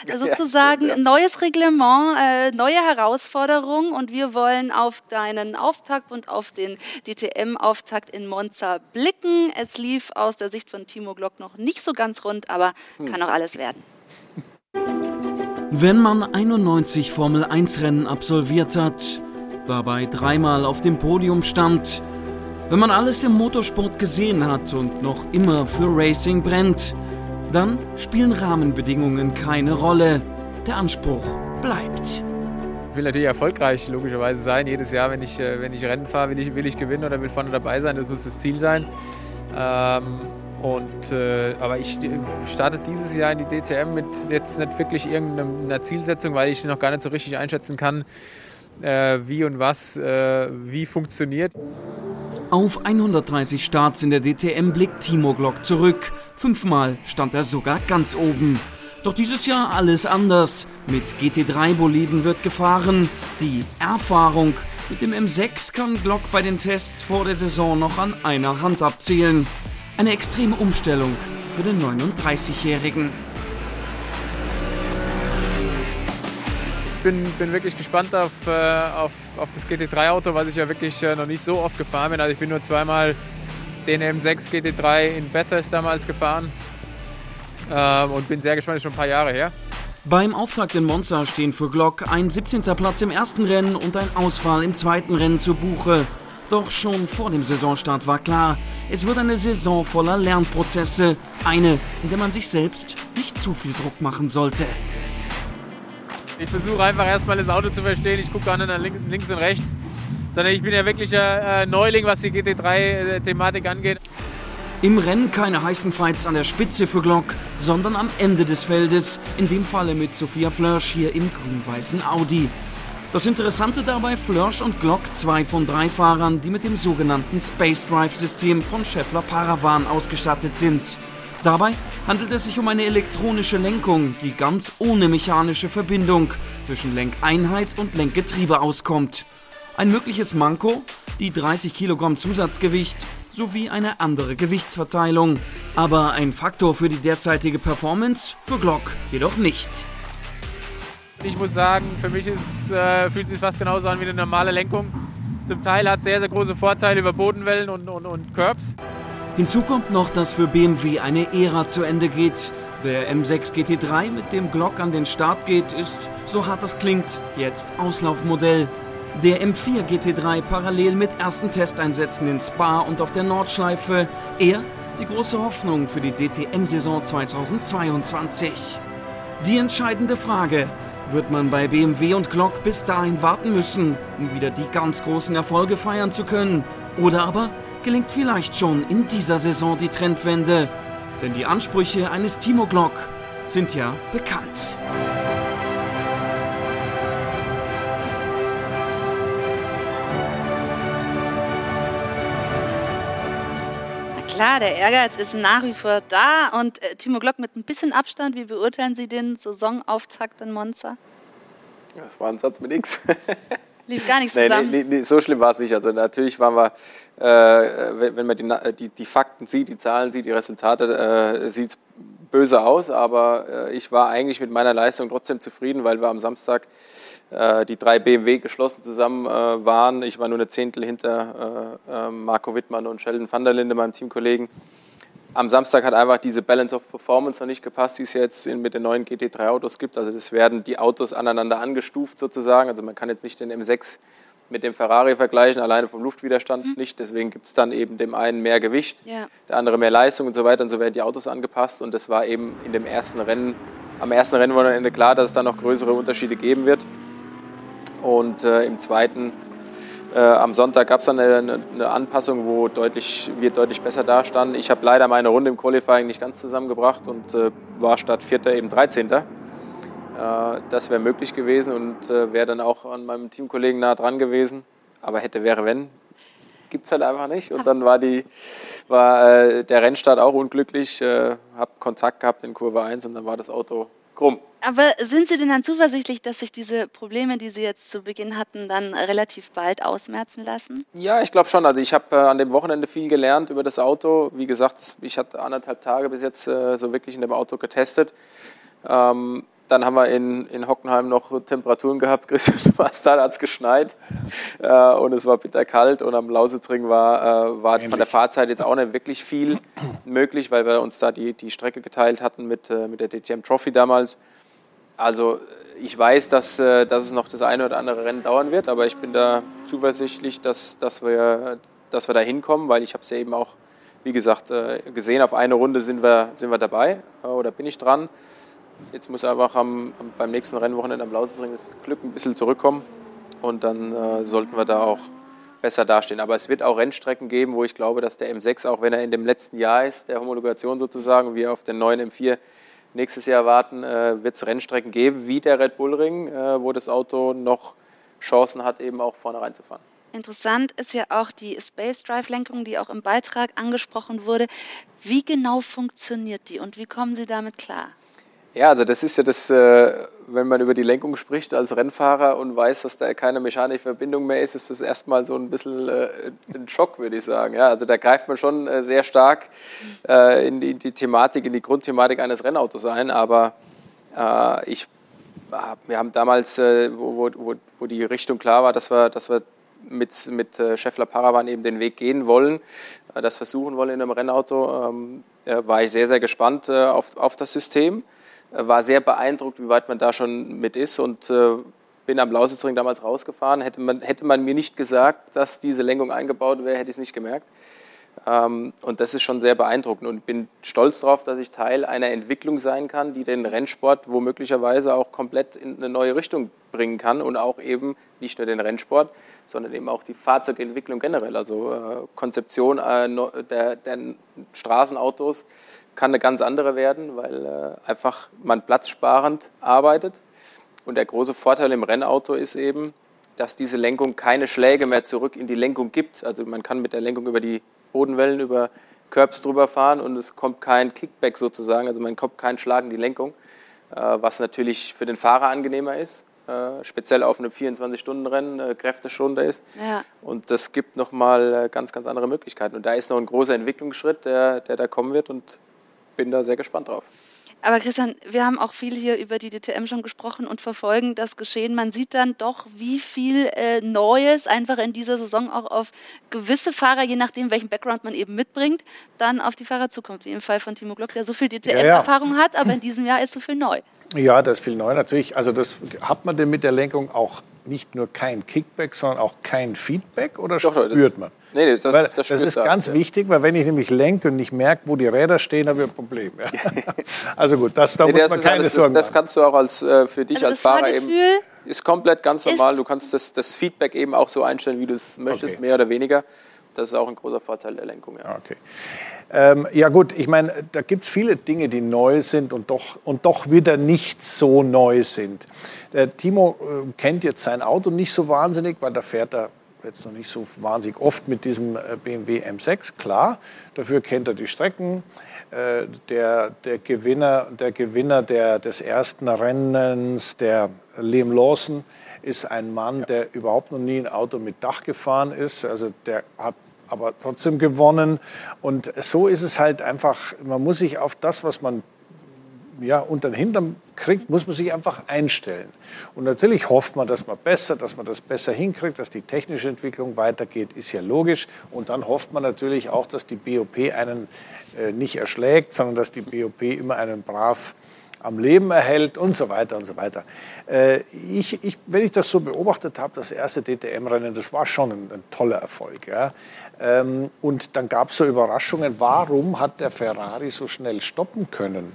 Ja, sozusagen ja. neues Reglement, äh, neue Herausforderungen und wir wir wollen auf deinen Auftakt und auf den DTM-Auftakt in Monza blicken. Es lief aus der Sicht von Timo Glock noch nicht so ganz rund, aber hm. kann auch alles werden. Wenn man 91 Formel-1-Rennen absolviert hat, dabei dreimal auf dem Podium stand, wenn man alles im Motorsport gesehen hat und noch immer für Racing brennt, dann spielen Rahmenbedingungen keine Rolle. Der Anspruch bleibt. Will natürlich erfolgreich logischerweise sein. Jedes Jahr, wenn ich, äh, wenn ich Rennen fahre, will ich, will ich gewinnen oder will vorne dabei sein. Das muss das Ziel sein. Ähm, und, äh, aber ich starte dieses Jahr in die DTM mit jetzt nicht wirklich irgendeiner Zielsetzung, weil ich noch gar nicht so richtig einschätzen kann, äh, wie und was äh, wie funktioniert. Auf 130 Starts in der DTM blickt Timo Glock zurück. Fünfmal stand er sogar ganz oben. Doch dieses Jahr alles anders. Mit GT3-Boliden wird gefahren. Die Erfahrung mit dem M6 kann Glock bei den Tests vor der Saison noch an einer Hand abzählen. Eine extreme Umstellung für den 39-Jährigen. Ich bin, bin wirklich gespannt auf, äh, auf, auf das GT3-Auto, was ich ja wirklich äh, noch nicht so oft gefahren bin. Also ich bin nur zweimal den M6 GT3 in Bathurst damals gefahren ähm, und bin sehr gespannt, ist schon ein paar Jahre her. Beim Auftakt in Monza stehen für Glock ein 17. Platz im ersten Rennen und ein Ausfall im zweiten Rennen zu Buche. Doch schon vor dem Saisonstart war klar, es wird eine Saison voller Lernprozesse. Eine, in der man sich selbst nicht zu viel Druck machen sollte. Ich versuche einfach erstmal das Auto zu verstehen. Ich gucke gar nicht nach links, links und rechts, sondern ich bin ja wirklich ein Neuling, was die GT3-Thematik angeht. Im Rennen keine heißen Fights an der Spitze für Glock, sondern am Ende des Feldes, in dem Falle mit Sophia Flörsch hier im grün-weißen Audi. Das Interessante dabei, Flörsch und Glock, zwei von drei Fahrern, die mit dem sogenannten Space Drive System von Scheffler Paravan ausgestattet sind. Dabei handelt es sich um eine elektronische Lenkung, die ganz ohne mechanische Verbindung zwischen Lenkeinheit und Lenkgetriebe auskommt. Ein mögliches Manko, die 30 Kilogramm Zusatzgewicht sowie eine andere Gewichtsverteilung. Aber ein Faktor für die derzeitige Performance für Glock jedoch nicht. Ich muss sagen, für mich ist, äh, fühlt es sich fast genauso an wie eine normale Lenkung. Zum Teil hat es sehr, sehr große Vorteile über Bodenwellen und, und, und Curbs. Hinzu kommt noch, dass für BMW eine Ära zu Ende geht. Der M6 GT3, mit dem Glock an den Start geht, ist, so hart das klingt, jetzt Auslaufmodell. Der M4 GT3 parallel mit ersten Testeinsätzen in Spa und auf der Nordschleife. Er die große Hoffnung für die DTM-Saison 2022. Die entscheidende Frage, wird man bei BMW und Glock bis dahin warten müssen, um wieder die ganz großen Erfolge feiern zu können? Oder aber gelingt vielleicht schon in dieser Saison die Trendwende? Denn die Ansprüche eines Timo Glock sind ja bekannt. Klar, der Ehrgeiz ist nach wie vor da. Und äh, Timo Glock mit ein bisschen Abstand, wie beurteilen Sie den Saisonauftakt in Monza? Das war ein Satz mit X. *laughs* Lief gar nichts nee, zusammen. Nee, nee, so schlimm war es nicht. Also natürlich waren wir, äh, wenn, wenn, man die, die, die, Fakten sieht, die Zahlen sieht, die Resultate, äh, sieht es böse aus. Aber äh, ich war eigentlich mit meiner Leistung trotzdem zufrieden, weil wir am Samstag äh, die drei BMW geschlossen zusammen äh, waren. Ich war nur eine Zehntel hinter äh, Marco Wittmann und Sheldon van der Linde, meinem Teamkollegen. Am Samstag hat einfach diese Balance of Performance noch nicht gepasst, die es jetzt mit den neuen GT3-Autos gibt. Also es werden die Autos aneinander angestuft sozusagen. Also man kann jetzt nicht den M6 mit dem Ferrari vergleichen, alleine vom Luftwiderstand mhm. nicht. Deswegen gibt es dann eben dem einen mehr Gewicht, ja. der andere mehr Leistung und so weiter. Und so werden die Autos angepasst. Und das war eben in dem ersten Rennen, am ersten Rennwochenende klar, dass es da noch größere Unterschiede geben wird. Und äh, im zweiten, äh, am Sonntag gab es dann eine, eine, Anpassung, wo deutlich, wir deutlich besser dastanden. Ich habe leider meine Runde im Qualifying nicht ganz zusammengebracht und äh, war statt Vierter eben 13. Äh, das wäre möglich gewesen und äh, wäre dann auch an meinem Teamkollegen nah dran gewesen. Aber hätte, wäre, wenn, gibt es halt einfach nicht. Und dann war, die, war äh, der Rennstart auch unglücklich. Äh, habe Kontakt gehabt in Kurve 1 und dann war das Auto krumm. Aber sind Sie denn dann zuversichtlich, dass sich diese Probleme, die Sie jetzt zu Beginn hatten, dann relativ bald ausmerzen lassen? Ja, ich glaube schon. Also ich habe äh, an dem Wochenende viel gelernt über das Auto. Wie gesagt, ich hatte anderthalb Tage bis jetzt äh, so wirklich in dem Auto getestet. Ähm, dann haben wir in, in Hockenheim noch Temperaturen gehabt. *laughs* Christian, da, hat es geschneit äh, und es war bitterkalt. Und am Lausitzring war, äh, war von der Fahrzeit jetzt auch nicht wirklich viel *clears throat* möglich, weil wir uns da die, die Strecke geteilt hatten mit, äh, mit der DTM Trophy damals. Also ich weiß, dass, äh, dass es noch das eine oder andere Rennen dauern wird, aber ich bin da zuversichtlich, dass, dass, wir, dass wir da hinkommen, weil ich habe es ja eben auch, wie gesagt, äh, gesehen, auf eine Runde sind wir, sind wir dabei äh, oder bin ich dran. Jetzt muss einfach am, beim nächsten Rennwochenende am Lausitzring das Glück ein bisschen zurückkommen und dann äh, sollten wir da auch besser dastehen. Aber es wird auch Rennstrecken geben, wo ich glaube, dass der M6, auch wenn er in dem letzten Jahr ist, der Homologation sozusagen, wie auf den neuen M4 nächstes Jahr erwarten, äh, wird es Rennstrecken geben, wie der Red Bull Ring, äh, wo das Auto noch Chancen hat, eben auch vorne reinzufahren. Interessant ist ja auch die Space Drive Lenkung, die auch im Beitrag angesprochen wurde. Wie genau funktioniert die und wie kommen Sie damit klar? Ja, also das ist ja das, äh, wenn man über die Lenkung spricht als Rennfahrer und weiß, dass da keine mechanische Verbindung mehr ist, ist das erstmal so ein bisschen äh, ein Schock, würde ich sagen. Ja, also da greift man schon äh, sehr stark in die, Thematik, in die Grundthematik eines Rennautos ein. Aber ich, wir haben damals, wo, wo, wo die Richtung klar war, dass wir, dass wir mit, mit Scheffler Paravan eben den Weg gehen wollen, das versuchen wollen in einem Rennauto, ähm, war ich sehr, sehr gespannt auf, auf das System war sehr beeindruckt, wie weit man da schon mit ist und äh, bin am Lausitzring damals rausgefahren. Hätte man, hätte man mir nicht gesagt, dass diese Lenkung eingebaut wäre, hätte ich es nicht gemerkt. Ähm, und das ist schon sehr beeindruckend und bin stolz darauf, dass ich Teil einer Entwicklung sein kann, die den Rennsport womöglicherweise auch komplett in eine neue Richtung bringen kann und auch eben nicht nur den Rennsport, sondern eben auch die Fahrzeugentwicklung generell, also äh, Konzeption äh, der, der Straßenautos kann eine ganz andere werden, weil äh, einfach man platzsparend arbeitet. Und der große Vorteil im Rennauto ist eben, dass diese Lenkung keine Schläge mehr zurück in die Lenkung gibt. Also man kann mit der Lenkung über die Bodenwellen, über Curbs drüber fahren und es kommt kein Kickback sozusagen, also man kommt kein Schlag in die Lenkung, äh, was natürlich für den Fahrer angenehmer ist, äh, speziell auf einem 24-Stunden-Rennen äh, kräfteschonender ist. Ja. Und das gibt nochmal ganz, ganz andere Möglichkeiten. Und da ist noch ein großer Entwicklungsschritt, der, der da kommen wird und bin da sehr gespannt drauf. Aber Christian, wir haben auch viel hier über die DTM schon gesprochen und verfolgen das Geschehen. Man sieht dann doch, wie viel äh, Neues einfach in dieser Saison auch auf gewisse Fahrer, je nachdem, welchen Background man eben mitbringt, dann auf die Fahrer zukommt. Wie im Fall von Timo Glock, der so viel DTM-Erfahrung ja, ja. hat, aber in diesem Jahr ist so viel neu. Ja, das ist viel neu natürlich. Also das hat man denn mit der Lenkung auch nicht nur kein Kickback, sondern auch kein Feedback oder doch, spürt man? Nee, das, das, das, das ist ganz ja. wichtig, weil wenn ich nämlich lenke und nicht merke, wo die Räder stehen, habe ich ein Problem. Ja. *laughs* also gut, das, da nee, muss man keine alles, Sorgen Das, kannst du auch als, äh, für dich also als Fahrer eben... Ist komplett ganz normal. Du kannst das, das Feedback eben auch so einstellen, wie du es möchtest, okay. mehr oder weniger. Das ist auch ein großer Vorteil der Lenkung. Ja. Okay. Ähm, ja gut, ich meine, da gibt es viele Dinge, die neu sind und doch, und doch wieder nicht so neu sind. Der Timo äh, kennt jetzt sein Auto nicht so wahnsinnig, weil da fährt er jetzt noch nicht so wahnsinnig oft mit diesem äh, BMW M6, klar. Dafür kennt er die Strecken. Äh, der, der Gewinner, der Gewinner der, des ersten Rennens, der Liam Lawson, ist ein Mann, der überhaupt noch nie ein Auto mit Dach gefahren ist. Also der hat aber trotzdem gewonnen. Und so ist es halt einfach, man muss sich auf das, was man ja, unter den Hintern kriegt, muss man sich einfach einstellen. Und natürlich hofft man, dass man besser, dass man das besser hinkriegt, dass die technische Entwicklung weitergeht, ist ja logisch. Und dann hofft man natürlich auch, dass die BOP einen äh, nicht erschlägt, sondern dass die BOP immer einen brav am Leben erhält und so weiter und so weiter. Äh, ich, ich, wenn ich das so beobachtet habe, das erste DTM-Rennen, das war schon ein, ein toller Erfolg. Ja. Ähm, und dann gab es so Überraschungen. Warum hat der Ferrari so schnell stoppen können?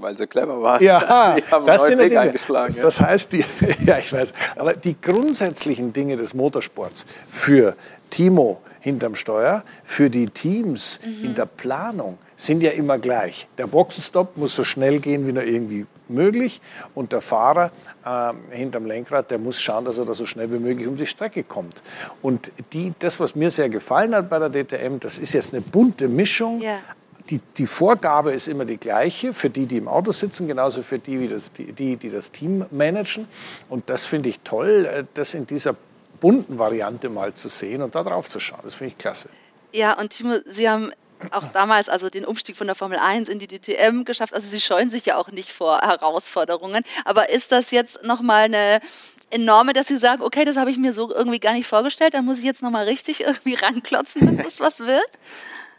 Weil sie clever waren. Ja, *laughs* die haben das sind Weg ja eingeschlagen. ja. Das heißt, die, *laughs* ja, ich weiß, aber die grundsätzlichen Dinge des Motorsports für Timo hinterm Steuer, für die Teams in der Planung sind ja immer gleich. Der Boxenstopp muss so schnell gehen wie nur irgendwie möglich und der Fahrer äh, hinterm Lenkrad, der muss schauen, dass er da so schnell wie möglich um die Strecke kommt. Und die, das, was mir sehr gefallen hat bei der DTM, das ist jetzt eine bunte Mischung Ja. Die, die Vorgabe ist immer die gleiche für die, die im Auto sitzen, genauso für die, wie das, die, die, das Team managen. Und das finde ich toll, äh, das in dieser bunten Variante mal zu sehen und da drauf zu schauen. Das finde ich klasse. Ja, und Timo, Sie haben auch damals also den Umstieg von der Formel 1 in die DTM geschafft. Also Sie scheuen sich ja auch nicht vor Herausforderungen. Aber ist das jetzt nochmal eine enorme, dass Sie sagen, okay, das habe ich mir so irgendwie gar nicht vorgestellt, da muss ich jetzt nochmal richtig *laughs* irgendwie ranklotzen, dass das was wird?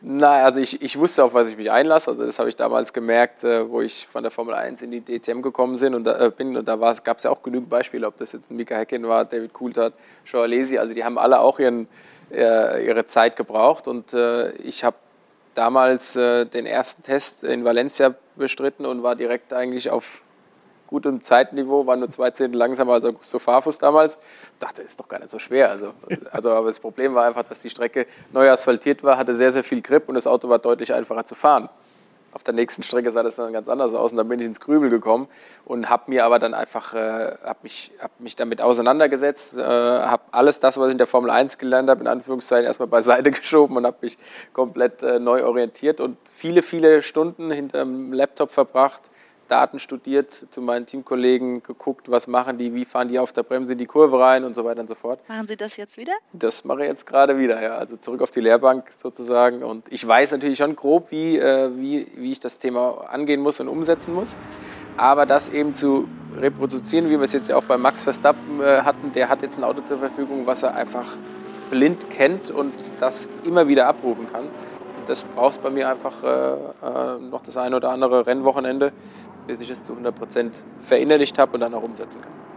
Nein, also ich, ich wusste, auf was ich mich einlasse. Also das habe ich damals gemerkt, äh, wo ich von der Formel 1 in die DTM gekommen bin. Und da, äh, bin, und da gab es ja auch genügend Beispiele, ob das jetzt Mika Häkkinen war, David Coulthard, Joe Alesi. Also die haben alle auch ihren, äh, ihre Zeit gebraucht. Und äh, ich habe damals äh, den ersten Test in Valencia bestritten und war direkt eigentlich auf gutem Zeitniveau, war nur zwei Zehntel langsamer als Augusto Farfus damals. Ich dachte, ist doch gar nicht so schwer. Also, *laughs* also, aber das Problem war einfach, dass die Strecke neu asphaltiert war, hatte sehr, sehr viel Grip und das Auto war deutlich einfacher zu fahren. Auf der nächsten Strecke sah das dann ganz anders aus und dann bin ich ins Grübel gekommen und habe mir aber dann einfach, äh, habe mich, hab mich damit auseinandergesetzt, äh, habe alles das, was ich in der Formel 1 gelernt habe, in Anführungszeichen erstmal beiseite *laughs* geschoben und habe mich komplett äh, neu orientiert und viele, viele Stunden hinterm Laptop verbracht, Daten studiert, zu meinen Teamkollegen geguckt, was machen die, wie fahren die auf der Bremse in die Kurve rein und so weiter und so fort. Machen Sie das jetzt wieder? Das mache ich jetzt gerade wieder, ja. Also zurück auf die Lehrbank sozusagen. Und ich weiß natürlich schon grob, wie, äh, wie, wie ich das Thema angehen muss und umsetzen muss. Aber das eben zu reproduzieren, wie wir es jetzt ja auch bei Max Verstappen äh, hatten, der hat jetzt ein Auto zur Verfügung, was er einfach blind kennt und das immer wieder abrufen kann. Und das brauchst bei mir einfach äh, äh, noch das eine oder andere Rennwochenende, bis ich es zu 100 Prozent verinnerlicht habe und dann auch umsetzen kann.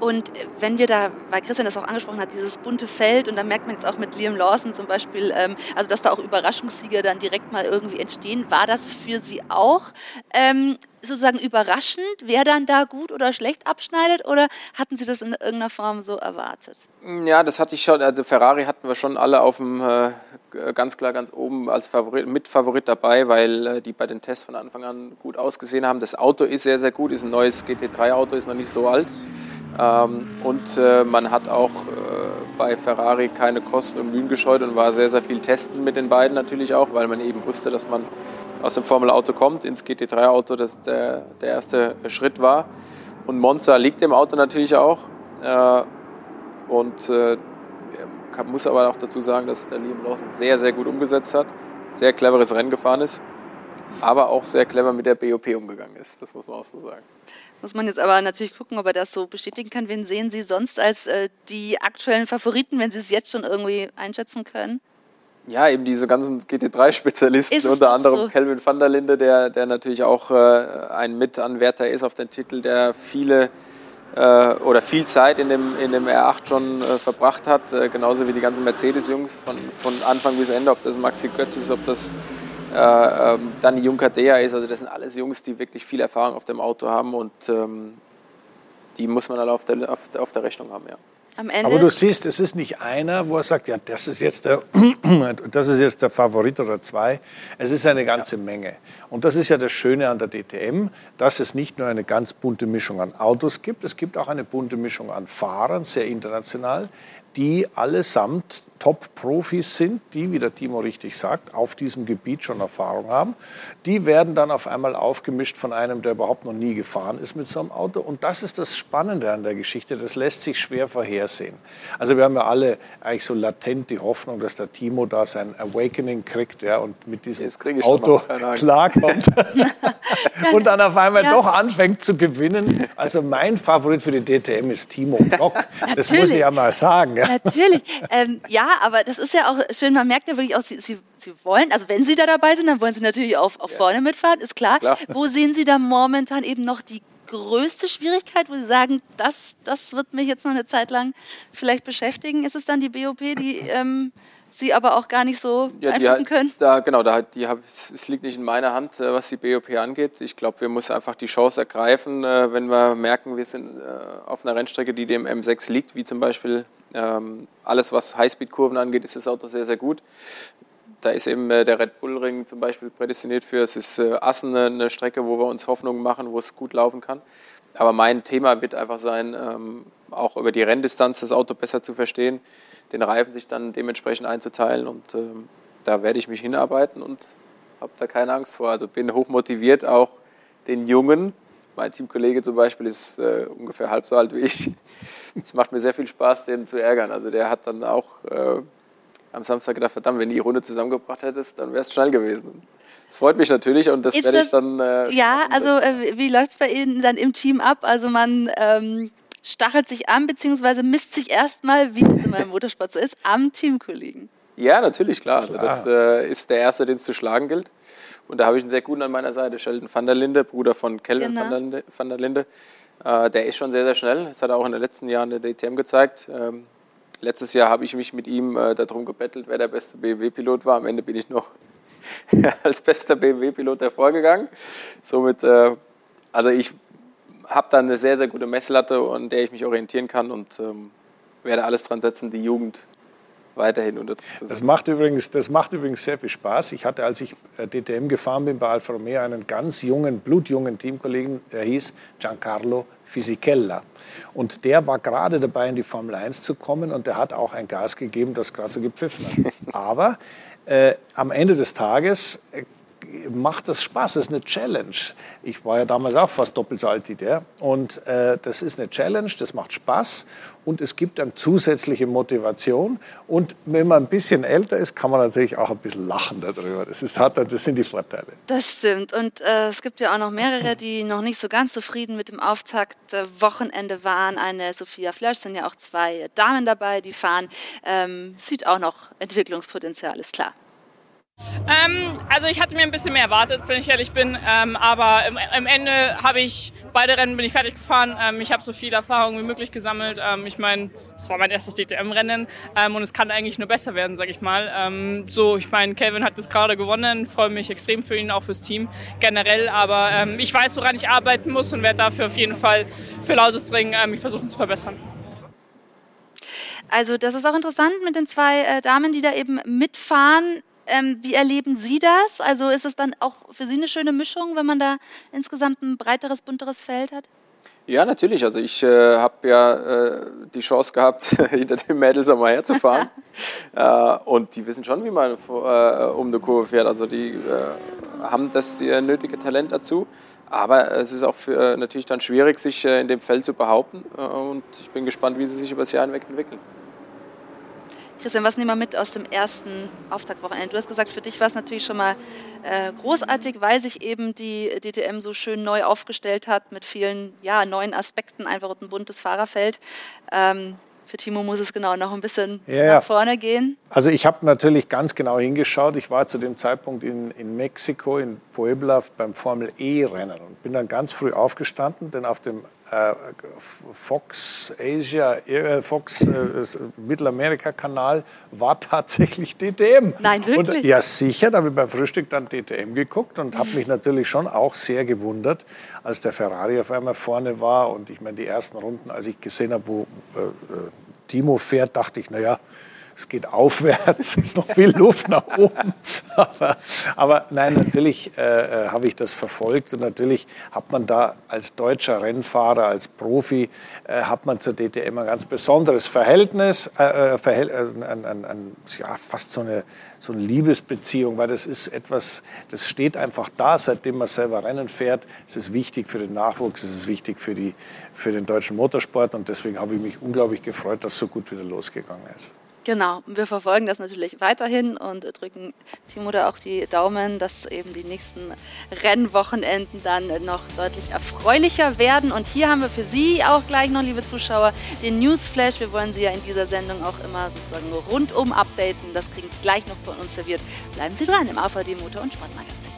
Und wenn wir da, weil Christian das auch angesprochen hat, dieses bunte Feld, und da merkt man jetzt auch mit Liam Lawson zum Beispiel, ähm, also dass da auch Überraschungssieger dann direkt mal irgendwie entstehen, war das für Sie auch ähm, sozusagen überraschend, wer dann da gut oder schlecht abschneidet, oder hatten Sie das in irgendeiner Form so erwartet? Ja, das hatte ich schon. Also Ferrari hatten wir schon alle auf dem äh, ganz klar ganz oben als Favorit, Mitfavorit dabei, weil äh, die bei den Tests von Anfang an gut ausgesehen haben. Das Auto ist sehr, sehr gut, ist ein neues GT3-Auto, ist noch nicht so alt. Ähm, und äh, man hat auch äh, bei Ferrari keine Kosten und Mühen gescheut und war sehr, sehr viel testen mit den beiden natürlich auch, weil man eben wusste, dass man aus dem Formel-Auto kommt ins GT3-Auto, das der, der erste Schritt war. Und Monza liegt dem Auto natürlich auch. Äh, und muss aber auch dazu sagen, dass der Liam Lawson sehr, sehr gut umgesetzt hat, sehr cleveres Rennen gefahren ist, aber auch sehr clever mit der BOP umgegangen ist. Das muss man auch so sagen. Muss man jetzt aber natürlich gucken, ob er das so bestätigen kann. Wen sehen Sie sonst als äh, die aktuellen Favoriten, wenn Sie es jetzt schon irgendwie einschätzen können? Ja, eben diese ganzen GT3-Spezialisten, unter anderem so? Kelvin van der Linde, der, der natürlich auch äh, ein Mitanwärter ist auf den Titel, der viele äh, oder viel Zeit in dem, in dem R8 schon äh, verbracht hat, äh, genauso wie die ganzen Mercedes-Jungs von, von Anfang bis Ende, ob das Maxi Götz ist, ob das äh, ähm, Danny Junkadea ist, also das sind alles Jungs, die wirklich viel Erfahrung auf dem Auto haben und ähm, die muss man alle auf der, auf, auf der Rechnung haben, ja. Am Ende Aber du siehst, es ist nicht einer, wo er sagt, ja, das ist jetzt der, *clears throat* das ist jetzt der Favorit oder zwei. Es ist eine ganze Menge. Und das ist ja das Schöne an der DTM, dass es nicht nur eine ganz bunte Mischung an Autos gibt, es gibt auch eine bunte Mischung an Fahrern, sehr international, die allesamt Top-Profis sind, die, wie der Timo richtig sagt, auf diesem Gebiet schon Erfahrung haben. Die werden dann auf einmal aufgemischt von einem, der überhaupt noch nie gefahren ist mit so einem Auto. Und das ist das Spannende an der Geschichte. Das lässt sich schwer vorhersehen. Also wir haben ja alle eigentlich so latent die Hoffnung, dass der Timo da sein Awakening kriegt ja, und mit diesem Auto klarkommt. *laughs* *laughs* und dann auf einmal ja. doch anfängt zu gewinnen. Also mein Favorit für die DTM ist Timo Glock. Das muss ich ja mal sagen. Ja. Natürlich. Ähm, ja, aber das ist ja auch schön. Man merkt ja wirklich auch, Sie, Sie, Sie wollen, also wenn Sie da dabei sind, dann wollen Sie natürlich auch, auch vorne mitfahren, ist klar. klar. Wo sehen Sie da momentan eben noch die größte Schwierigkeit, wo Sie sagen, das, das wird mich jetzt noch eine Zeit lang vielleicht beschäftigen? Ist es dann die BOP, die *laughs* ähm, Sie aber auch gar nicht so ja, beeinflussen können? Da, genau, da, die hab, es liegt nicht in meiner Hand, äh, was die BOP angeht. Ich glaube, wir müssen einfach die Chance ergreifen, äh, wenn wir merken, wir sind äh, auf einer Rennstrecke, die dem M6 liegt, wie zum Beispiel alles, was Highspeed-Kurven angeht, ist das Auto sehr, sehr gut. Da ist eben der Red Bull Ring zum Beispiel prädestiniert für. Es ist Assen eine Strecke, wo wir uns Hoffnungen machen, wo es gut laufen kann. Aber mein Thema wird einfach sein, ähm, auch über die Renndistanz das Auto besser zu verstehen, den Reifen sich dann dementsprechend einzuteilen und ähm, da werde ich mich hinarbeiten und habe da keine Angst vor. Also bin hoch motiviert, auch den Jungen. Mein Teamkollege zum Beispiel ist äh, ungefähr halb so alt wie ich. Es macht mir sehr viel Spaß, den zu ärgern. Also der hat dann auch äh, am Samstag gedacht, verdammt, wenn du die Runde zusammengebracht hättest, dann wäre es schnell gewesen. Das freut mich natürlich und das ist werde ich dann. Äh, ja, also äh, wie läuft es bei Ihnen dann im Team ab? Also man ähm, stachelt sich an, beziehungsweise misst sich erstmal, wie es in meinem Motorsport so ist, am Teamkollegen. Ja, natürlich, klar. klar. Also das äh, ist der Erste, den es zu schlagen gilt. Und da habe ich einen sehr guten an meiner Seite, Sheldon van der Linde, Bruder von Kelvin genau. van, der Linde. Van der Linde. Äh, der ist schon sehr, sehr schnell. Das hat er auch in den letzten Jahren der DTM gezeigt. Ähm, letztes Jahr habe ich mich mit ihm äh, darum gebettelt, wer der beste BMW-Pilot war. Am Ende bin ich noch *laughs* als bester BMW-Pilot hervorgegangen. Somit, äh, also ich habe da eine sehr, sehr gute Messlatte, an der ich mich orientieren kann und ähm, werde alles dran setzen, die Jugend weiterhin unter Druck zu setzen. Das macht, übrigens, das macht übrigens sehr viel Spaß. Ich hatte, als ich äh, DTM gefahren bin bei Alfa Romeo, einen ganz jungen, blutjungen Teamkollegen, der hieß Giancarlo Fisichella. Und der war gerade dabei, in die Formel 1 zu kommen und der hat auch ein Gas gegeben, das gerade so gepfiffen hat. *laughs* Aber äh, am Ende des Tages äh, macht das Spaß, das ist eine Challenge. Ich war ja damals auch fast doppelt so alt wie der. Und äh, das ist eine Challenge, das macht Spaß und es gibt dann zusätzliche Motivation. Und wenn man ein bisschen älter ist, kann man natürlich auch ein bisschen lachen darüber. Das, ist, das sind die Vorteile. Das stimmt. Und äh, es gibt ja auch noch mehrere, die noch nicht so ganz zufrieden mit dem Auftakt-Wochenende waren. Eine Sophia Flörsch, sind ja auch zwei Damen dabei, die fahren. Ähm, sieht auch noch Entwicklungspotenzial, ist klar. Ähm, also ich hatte mir ein bisschen mehr erwartet, wenn ich ehrlich bin. Ähm, aber im, im Ende habe ich beide Rennen bin ich fertig gefahren. Ähm, ich habe so viel Erfahrung wie möglich gesammelt. Ähm, ich meine, es war mein erstes DTM-Rennen ähm, und es kann eigentlich nur besser werden, sage ich mal. Ähm, so, ich meine, Kevin hat das gerade gewonnen. Freue mich extrem für ihn, auch fürs Team generell. Aber ich weiß, woran ich arbeiten muss und werde dafür auf jeden Fall für Lausitz ringen, mich versuchen zu verbessern. Also das ist auch interessant mit den zwei äh, Damen, die da eben mitfahren. Ähm, wie erleben Sie das? Also ist es dann auch für Sie eine schöne Mischung, wenn man da insgesamt ein breiteres, bunteres Feld hat? Ja, natürlich. Also ich äh, habe ja äh, die Chance gehabt, *laughs* hinter den Mädels einmal herzufahren. *laughs* äh, und die wissen schon, wie man äh, um eine Kurve fährt. Also die äh, haben das die, nötige Talent dazu. Aber es ist auch für, natürlich dann schwierig, sich äh, in dem Feld zu behaupten. und ich bin gespannt, wie sie sich über das Jahr hinweg entwickeln. Christian, was nehmen wir mit aus dem ersten Auftaktwochenende? Du hast gesagt, für dich war es natürlich schon mal äh, großartig, weil sich eben die DTM so schön neu aufgestellt hat mit vielen ja, neuen Aspekten, einfach ein buntes Fahrerfeld. Ähm, für Timo muss es genau noch ein bisschen ja, nach vorne gehen. Also ich habe natürlich ganz genau hingeschaut. Ich war zu dem Zeitpunkt in, in Mexiko, in Puebla beim Formel E-Rennen und bin dann ganz früh aufgestanden, denn auf dem Fox Asia, äh, Fox äh, Mittelamerika-Kanal war tatsächlich DTM. Nein, wirklich? Und, ja, sicher. Da habe ich beim Frühstück dann DTM geguckt und habe mich natürlich schon auch sehr gewundert, als der Ferrari auf einmal vorne war. Und ich meine, die ersten Runden, als ich gesehen habe, wo äh, Timo fährt, dachte ich, naja, es geht aufwärts, *laughs* es ist noch viel Luft nach oben. *laughs* Aber, aber nein, natürlich äh, äh, habe ich das verfolgt und natürlich hat man da als deutscher Rennfahrer, als Profi, äh, hat man zur DTM ein ganz besonderes Verhältnis, äh, äh Verhält, äh, ein, ein, ein, ja, fast so eine, so eine Liebesbeziehung, weil das ist etwas, das steht einfach da, seitdem man selber Rennen fährt. Es ist wichtig für den Nachwuchs, es ist wichtig für, die, für den deutschen Motorsport und deswegen habe ich mich unglaublich gefreut, dass es so gut wieder losgegangen ist. Genau, wir verfolgen das natürlich weiterhin und drücken Timo da auch die Daumen, dass eben die nächsten Rennwochenenden dann noch deutlich erfreulicher werden. Und hier haben wir für Sie auch gleich noch, liebe Zuschauer, den Newsflash. Wir wollen Sie ja in dieser Sendung auch immer sozusagen rundum updaten. Das kriegen Sie gleich noch von uns serviert. Bleiben Sie dran im AVD Motor- und Sportmagazin.